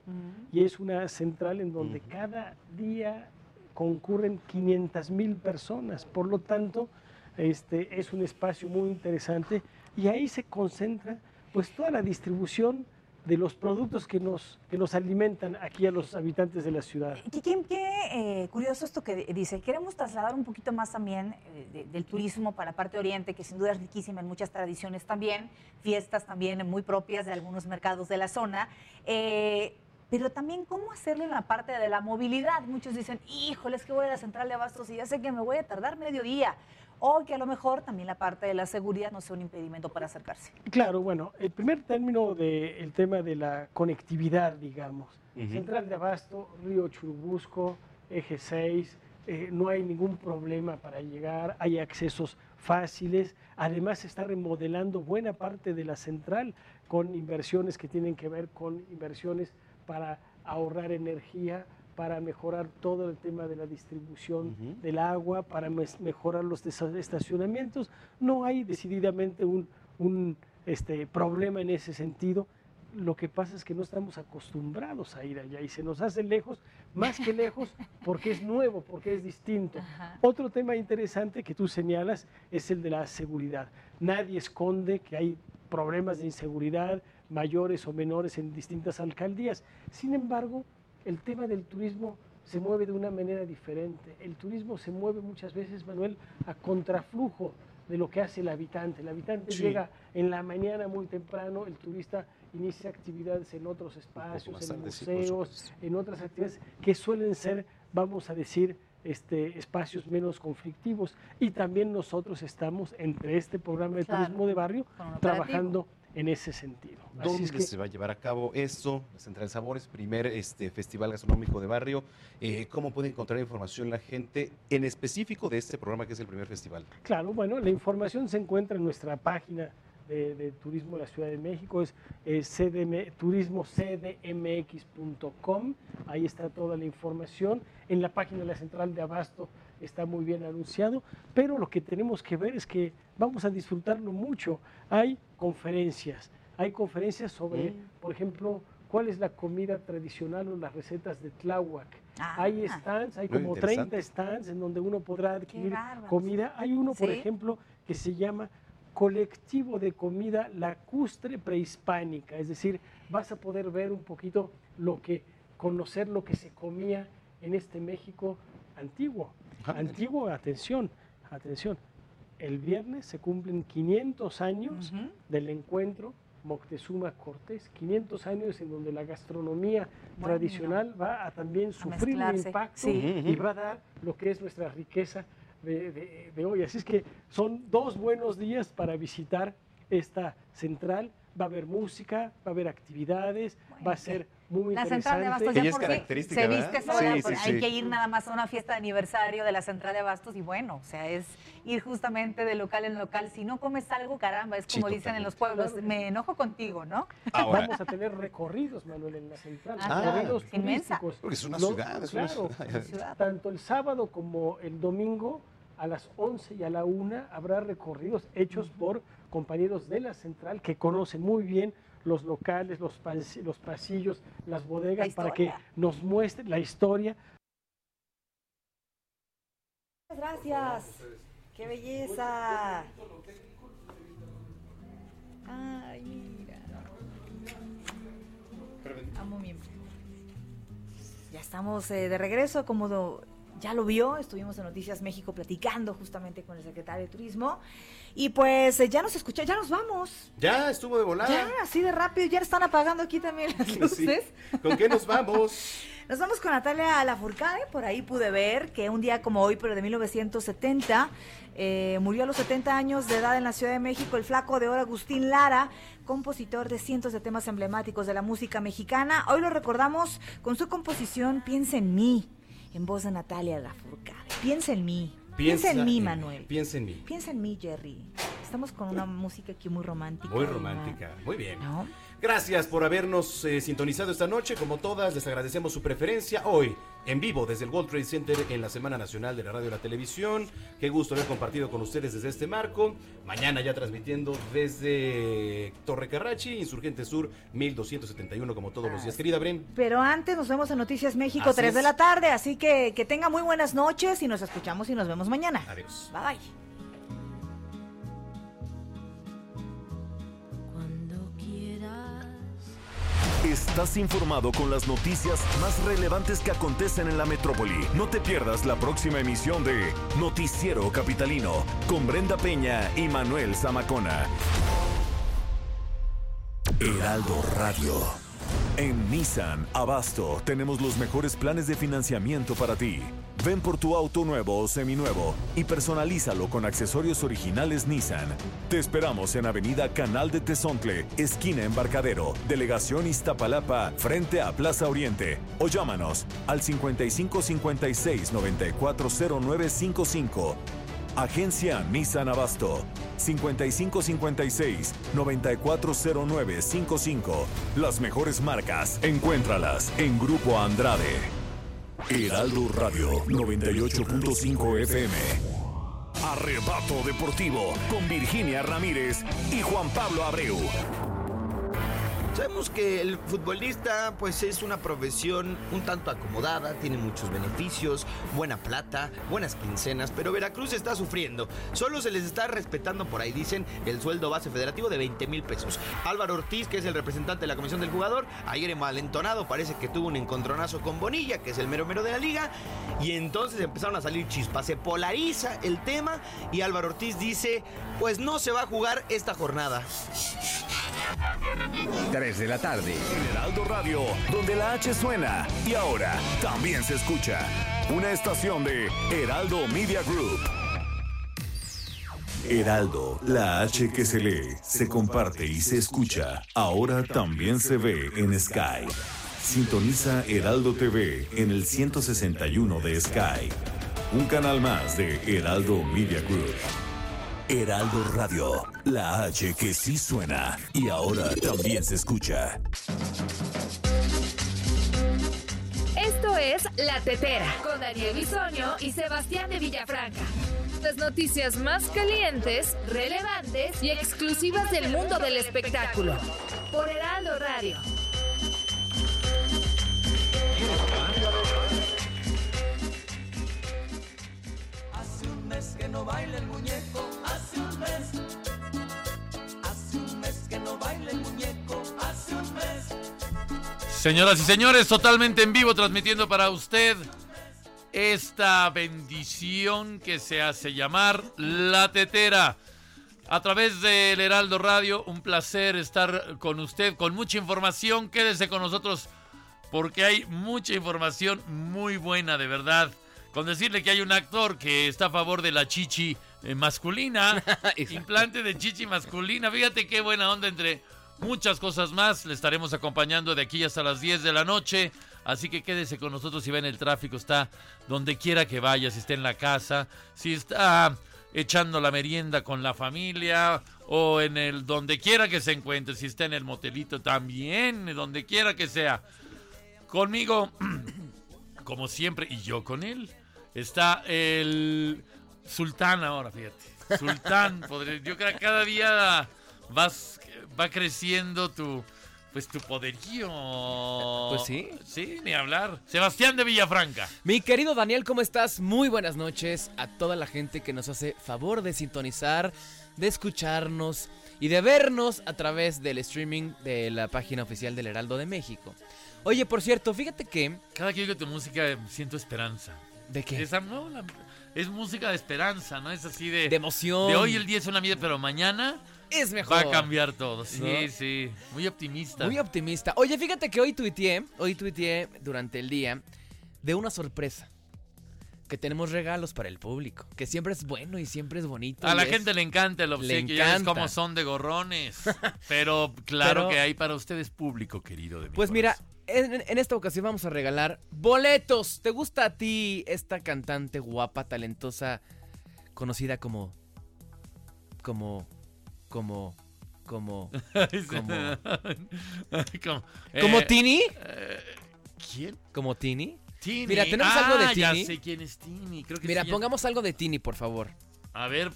y es una central en donde cada día concurren 500 mil personas. Por lo tanto, este, es un espacio muy interesante y ahí se concentra pues toda la distribución de los productos que nos, que nos alimentan aquí a los habitantes de la ciudad. Qué, qué- qué, eh, curioso esto que di- dice. Queremos trasladar un poquito más también eh, de- del turismo para la parte oriente, que sin duda es riquísima en muchas tradiciones también, fiestas también muy propias de algunos mercados de la zona. Eh, pero también cómo hacerlo en la parte de la movilidad. Muchos dicen, híjole, es que voy a la central de abastos y ya sé que me voy a tardar medio día. O que a lo mejor también la parte de la seguridad no sea un impedimento para acercarse. Claro, bueno, el primer término del tema de la conectividad, digamos. Central de Abasto, Río Churubusco, Eje 6, eh, no hay ningún problema para llegar, hay accesos fáciles. Además, se está remodelando buena parte de la central con inversiones que tienen que ver con inversiones para ahorrar energía, para mejorar todo el tema de la distribución del agua, para mes- mejorar los estacionamientos. No hay decididamente un, un, este, problema en ese sentido. Lo que pasa es que no estamos acostumbrados a ir allá y se nos hace lejos, más que lejos, [LAUGHS] porque es nuevo, porque es distinto. Otro tema interesante que tú señalas es el de la seguridad. Nadie esconde que hay problemas de inseguridad mayores o menores en distintas alcaldías. Sin embargo, el tema del turismo se mueve de una manera diferente. El turismo se mueve muchas veces, Manuel, a contraflujo de lo que hace el habitante. El habitante Sí. llega en la mañana muy temprano, el turista inicia actividades en otros espacios, en tarde, sí, por museos, en otras actividades que suelen ser, vamos a decir, este, espacios menos conflictivos. Y también nosotros estamos entre este programa de Claro, turismo de barrio trabajando en ese sentido. ¿Dónde es que- se va a llevar a cabo esto? La Central Sabores, primer este, festival gastronómico de barrio. Eh, ¿Cómo puede encontrar información la gente en específico de este programa que es el primer festival? Claro, bueno, la información se encuentra en nuestra página de, de Turismo de la Ciudad de México, es eh, CDM, turismocdmx.com, ahí está toda la información. En la página de la Central de Abasto está muy bien anunciado, pero lo que tenemos que ver es que vamos a disfrutarlo mucho. Hay conferencias, hay conferencias sobre, por ejemplo, cuál es la comida tradicional o las recetas de Tláhuac. hay stands, hay como interesante. 30 stands en donde uno podrá adquirir comida. Hay uno, por ejemplo, que se llama colectivo de comida lacustre prehispánica, es decir, vas a poder ver un poquito lo que, conocer lo que se comía en este México antiguo. Antiguo, atención, atención. El viernes se cumplen 500 años del encuentro Moctezuma Cortés, 500 años en donde la gastronomía Bueno. tradicional va a también sufrir un impacto sí. y va a dar lo que es nuestra riqueza de, de- de hoy. Así es que son dos buenos días para visitar esta central. Va a haber música, va a haber actividades, va a ser muy La central de Abastos ya por sí se viste sola, sí, sí. hay que ir nada más a una fiesta de aniversario de la central de Abastos y bueno, o sea, es ir justamente de local en local. Si no comes algo, caramba, es como dicen en los pueblos, me enojo contigo, ¿no? Vamos a tener recorridos, Manuel, en la central. Ah, recorridos inmensa. Porque es una No, ciudad, es una claro, ciudad. Tanto el sábado como el domingo, a las 11 y a la 1, habrá recorridos hechos por compañeros de la central que conocen muy bien los locales, los, pas- los pasillos, las bodegas, para que nos muestren la historia. Gracias. ¡Qué belleza! Ay, mira. Amo mi... Ya estamos eh, de regreso, como do- ya lo vio, estuvimos en Noticias México platicando justamente con el secretario de Turismo. Y pues eh, ya nos escucha, ya nos vamos. Ya estuvo de volada. Ya, así de rápido, ya están apagando aquí también las luces. ¿Con qué nos vamos? [LAUGHS] Nos vamos con Natalia Lafourcade, por ahí pude ver que un día como hoy, pero de 1970, eh, murió a los 70 años de edad en la Ciudad de México el flaco de oro Agustín Lara, compositor de cientos de temas emblemáticos de la música mexicana. Hoy lo recordamos con su composición Piensa en mí, en voz de Natalia Lafourcade. Piensa en mí. Piensa, en mí, Manuel. Piensa en mí. Piensa en mí, Jerry. Estamos con una música aquí muy romántica. Muy romántica. Muy bien. ¿No? Gracias por habernos eh, sintonizado esta noche. Como todas, les agradecemos su preferencia. Hoy, en vivo, desde el World Trade Center en la Semana Nacional de la Radio y la Televisión. Qué gusto haber compartido con ustedes desde este marco. Mañana ya transmitiendo desde Torre Carrachi, Insurgente Sur 1271, como todos los días. Querida Bren. Pero antes nos vemos en Noticias México, Así 3 de es. la tarde. Así que que tenga muy buenas noches y nos escuchamos y nos vemos mañana. Adiós. Bye bye. Estás informado con las noticias más relevantes que acontecen en la metrópoli. No te pierdas la próxima emisión de Noticiero Capitalino con Brenda Peña y Manuel Zamacona. Heraldo Radio. En Nissan Abasto tenemos los mejores planes de financiamiento para ti. Ven por tu auto nuevo o seminuevo y personalízalo con accesorios originales Nissan. Te esperamos en Avenida Canal de Tezontle, esquina Embarcadero, Delegación Iztapalapa, frente a Plaza Oriente. O llámanos al 5556 940955. Agencia Nissan Abasto. 5556-940955. Las mejores marcas, encuéntralas en Grupo Andrade. Heraldo Radio 98.5 FM. Arrebato Deportivo con Virginia Ramírez y Juan Pablo Abreu. Sabemos que el futbolista pues es una profesión un tanto acomodada, tiene muchos beneficios, buena plata, buenas quincenas, pero Veracruz está sufriendo. Solo se les está respetando por ahí, dicen, el sueldo base federativo de 20 mil pesos. Álvaro Ortiz, que es el representante de la comisión del jugador, ayer malentonado, parece que tuvo un encontronazo con Bonilla, que es el mero mero de la liga, y entonces empezaron a salir chispas. Se polariza el tema y Álvaro Ortiz dice, pues no se va a jugar esta jornada. 3 de la tarde. En Heraldo Radio, donde la H suena y ahora también se escucha. una estación de Heraldo Media Group. Heraldo, la H que se lee, se comparte y se escucha, ahora también se ve en Sky. Sintoniza Heraldo TV en el 161 de Sky. Un canal más de Heraldo Media Group. Heraldo Radio, la H que sí suena y ahora también se escucha. Esto es La Tetera con Daniel Bisoño y Sebastián de Villafranca. Las noticias más calientes, relevantes y exclusivas del mundo del espectáculo. Por Heraldo Radio. Hace un mes que no baila el muñeco, Hace un mes que no muñeco, hace un mes. Señoras y señores, totalmente en vivo transmitiendo para usted esta bendición que se hace llamar La Tetera. A través del Heraldo Radio, un placer estar con usted con mucha información. Quédese con nosotros porque hay mucha información muy buena, de verdad. Con decirle que hay un actor que está a favor de la chichi eh, masculina, [LAUGHS] implante de chichi masculina. Fíjate qué buena onda entre muchas cosas más. Le estaremos acompañando de aquí hasta las 10 de la noche. Así que quédese con nosotros si va en el tráfico, está donde quiera que vaya, si está en la casa, si está echando la merienda con la familia o en el donde quiera que se encuentre, si está en el motelito también, donde quiera que sea. Conmigo, [CLEARS THROAT] como siempre, y yo con él, está el sultán ahora, fíjate. Sultán, [LAUGHS] podré- yo creo que cada día vas, va creciendo tu, pues tu poderío. Pues sí. Sí, ni hablar. Sebastián de Villafranca. Mi querido Daniel, ¿cómo estás? Muy buenas noches a toda la gente que nos hace favor de sintonizar, de escucharnos y de vernos a través del streaming de la página oficial del Heraldo de México. Oye, por cierto, fíjate que... Cada que oigo tu música siento esperanza. ¿De qué? Esa, no, la- es música de esperanza, ¿no? Es así de... De emoción. De hoy el día es una vida, pero mañana... Es mejor. Va a cambiar todo. Sí, ¿No? sí. Muy optimista. Muy optimista. Oye, fíjate que hoy tuiteé, hoy tuiteé durante el día de una sorpresa. Que tenemos regalos para el público. Que siempre es bueno y siempre es bonito. A la es- gente le encanta el le obsequio, ya ves encanta. cómo son de gorrones. Pero claro Pero- que hay para ustedes público, querido de mi Pues mira, en, en esta ocasión vamos a regalar boletos. ¿Te gusta a ti esta cantante guapa, talentosa, conocida como... como... como... como... [LAUGHS] como... [LAUGHS] como, ¿Como eh, Tini? eh, ¿Quién? ¿Como Tini? Tini. Mira, tenemos Ah, algo de ya Tini. sé quién es Tini. Creo que Mira, sí, ya- pongamos algo de Tini, por favor. A ver,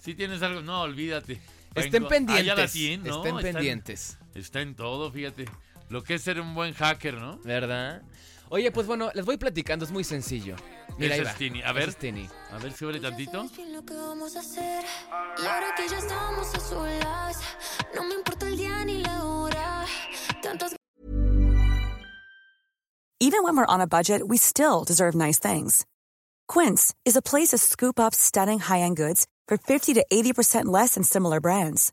si tienes algo. No, olvídate. Estén Vengo- Ah, ya la pendientes, tiene, ¿no? estén Está en- pendientes. Está en todo, fíjate. Lo que es ser un buen hacker, ¿no? ¿Verdad? Oye, pues bueno, les voy platicando, es muy sencillo. Mira, ahí va. es Tini. A Ese ver. es Tini. A ver, sube tantito. lo que vamos a hacer. Y ahora que ya estamos a solas, no me importa el día ni la hora. Tantas Even when we're on a budget, we still deserve nice things. Quince is a place to scoop up stunning high-end goods for 50 to 80% less than similar brands.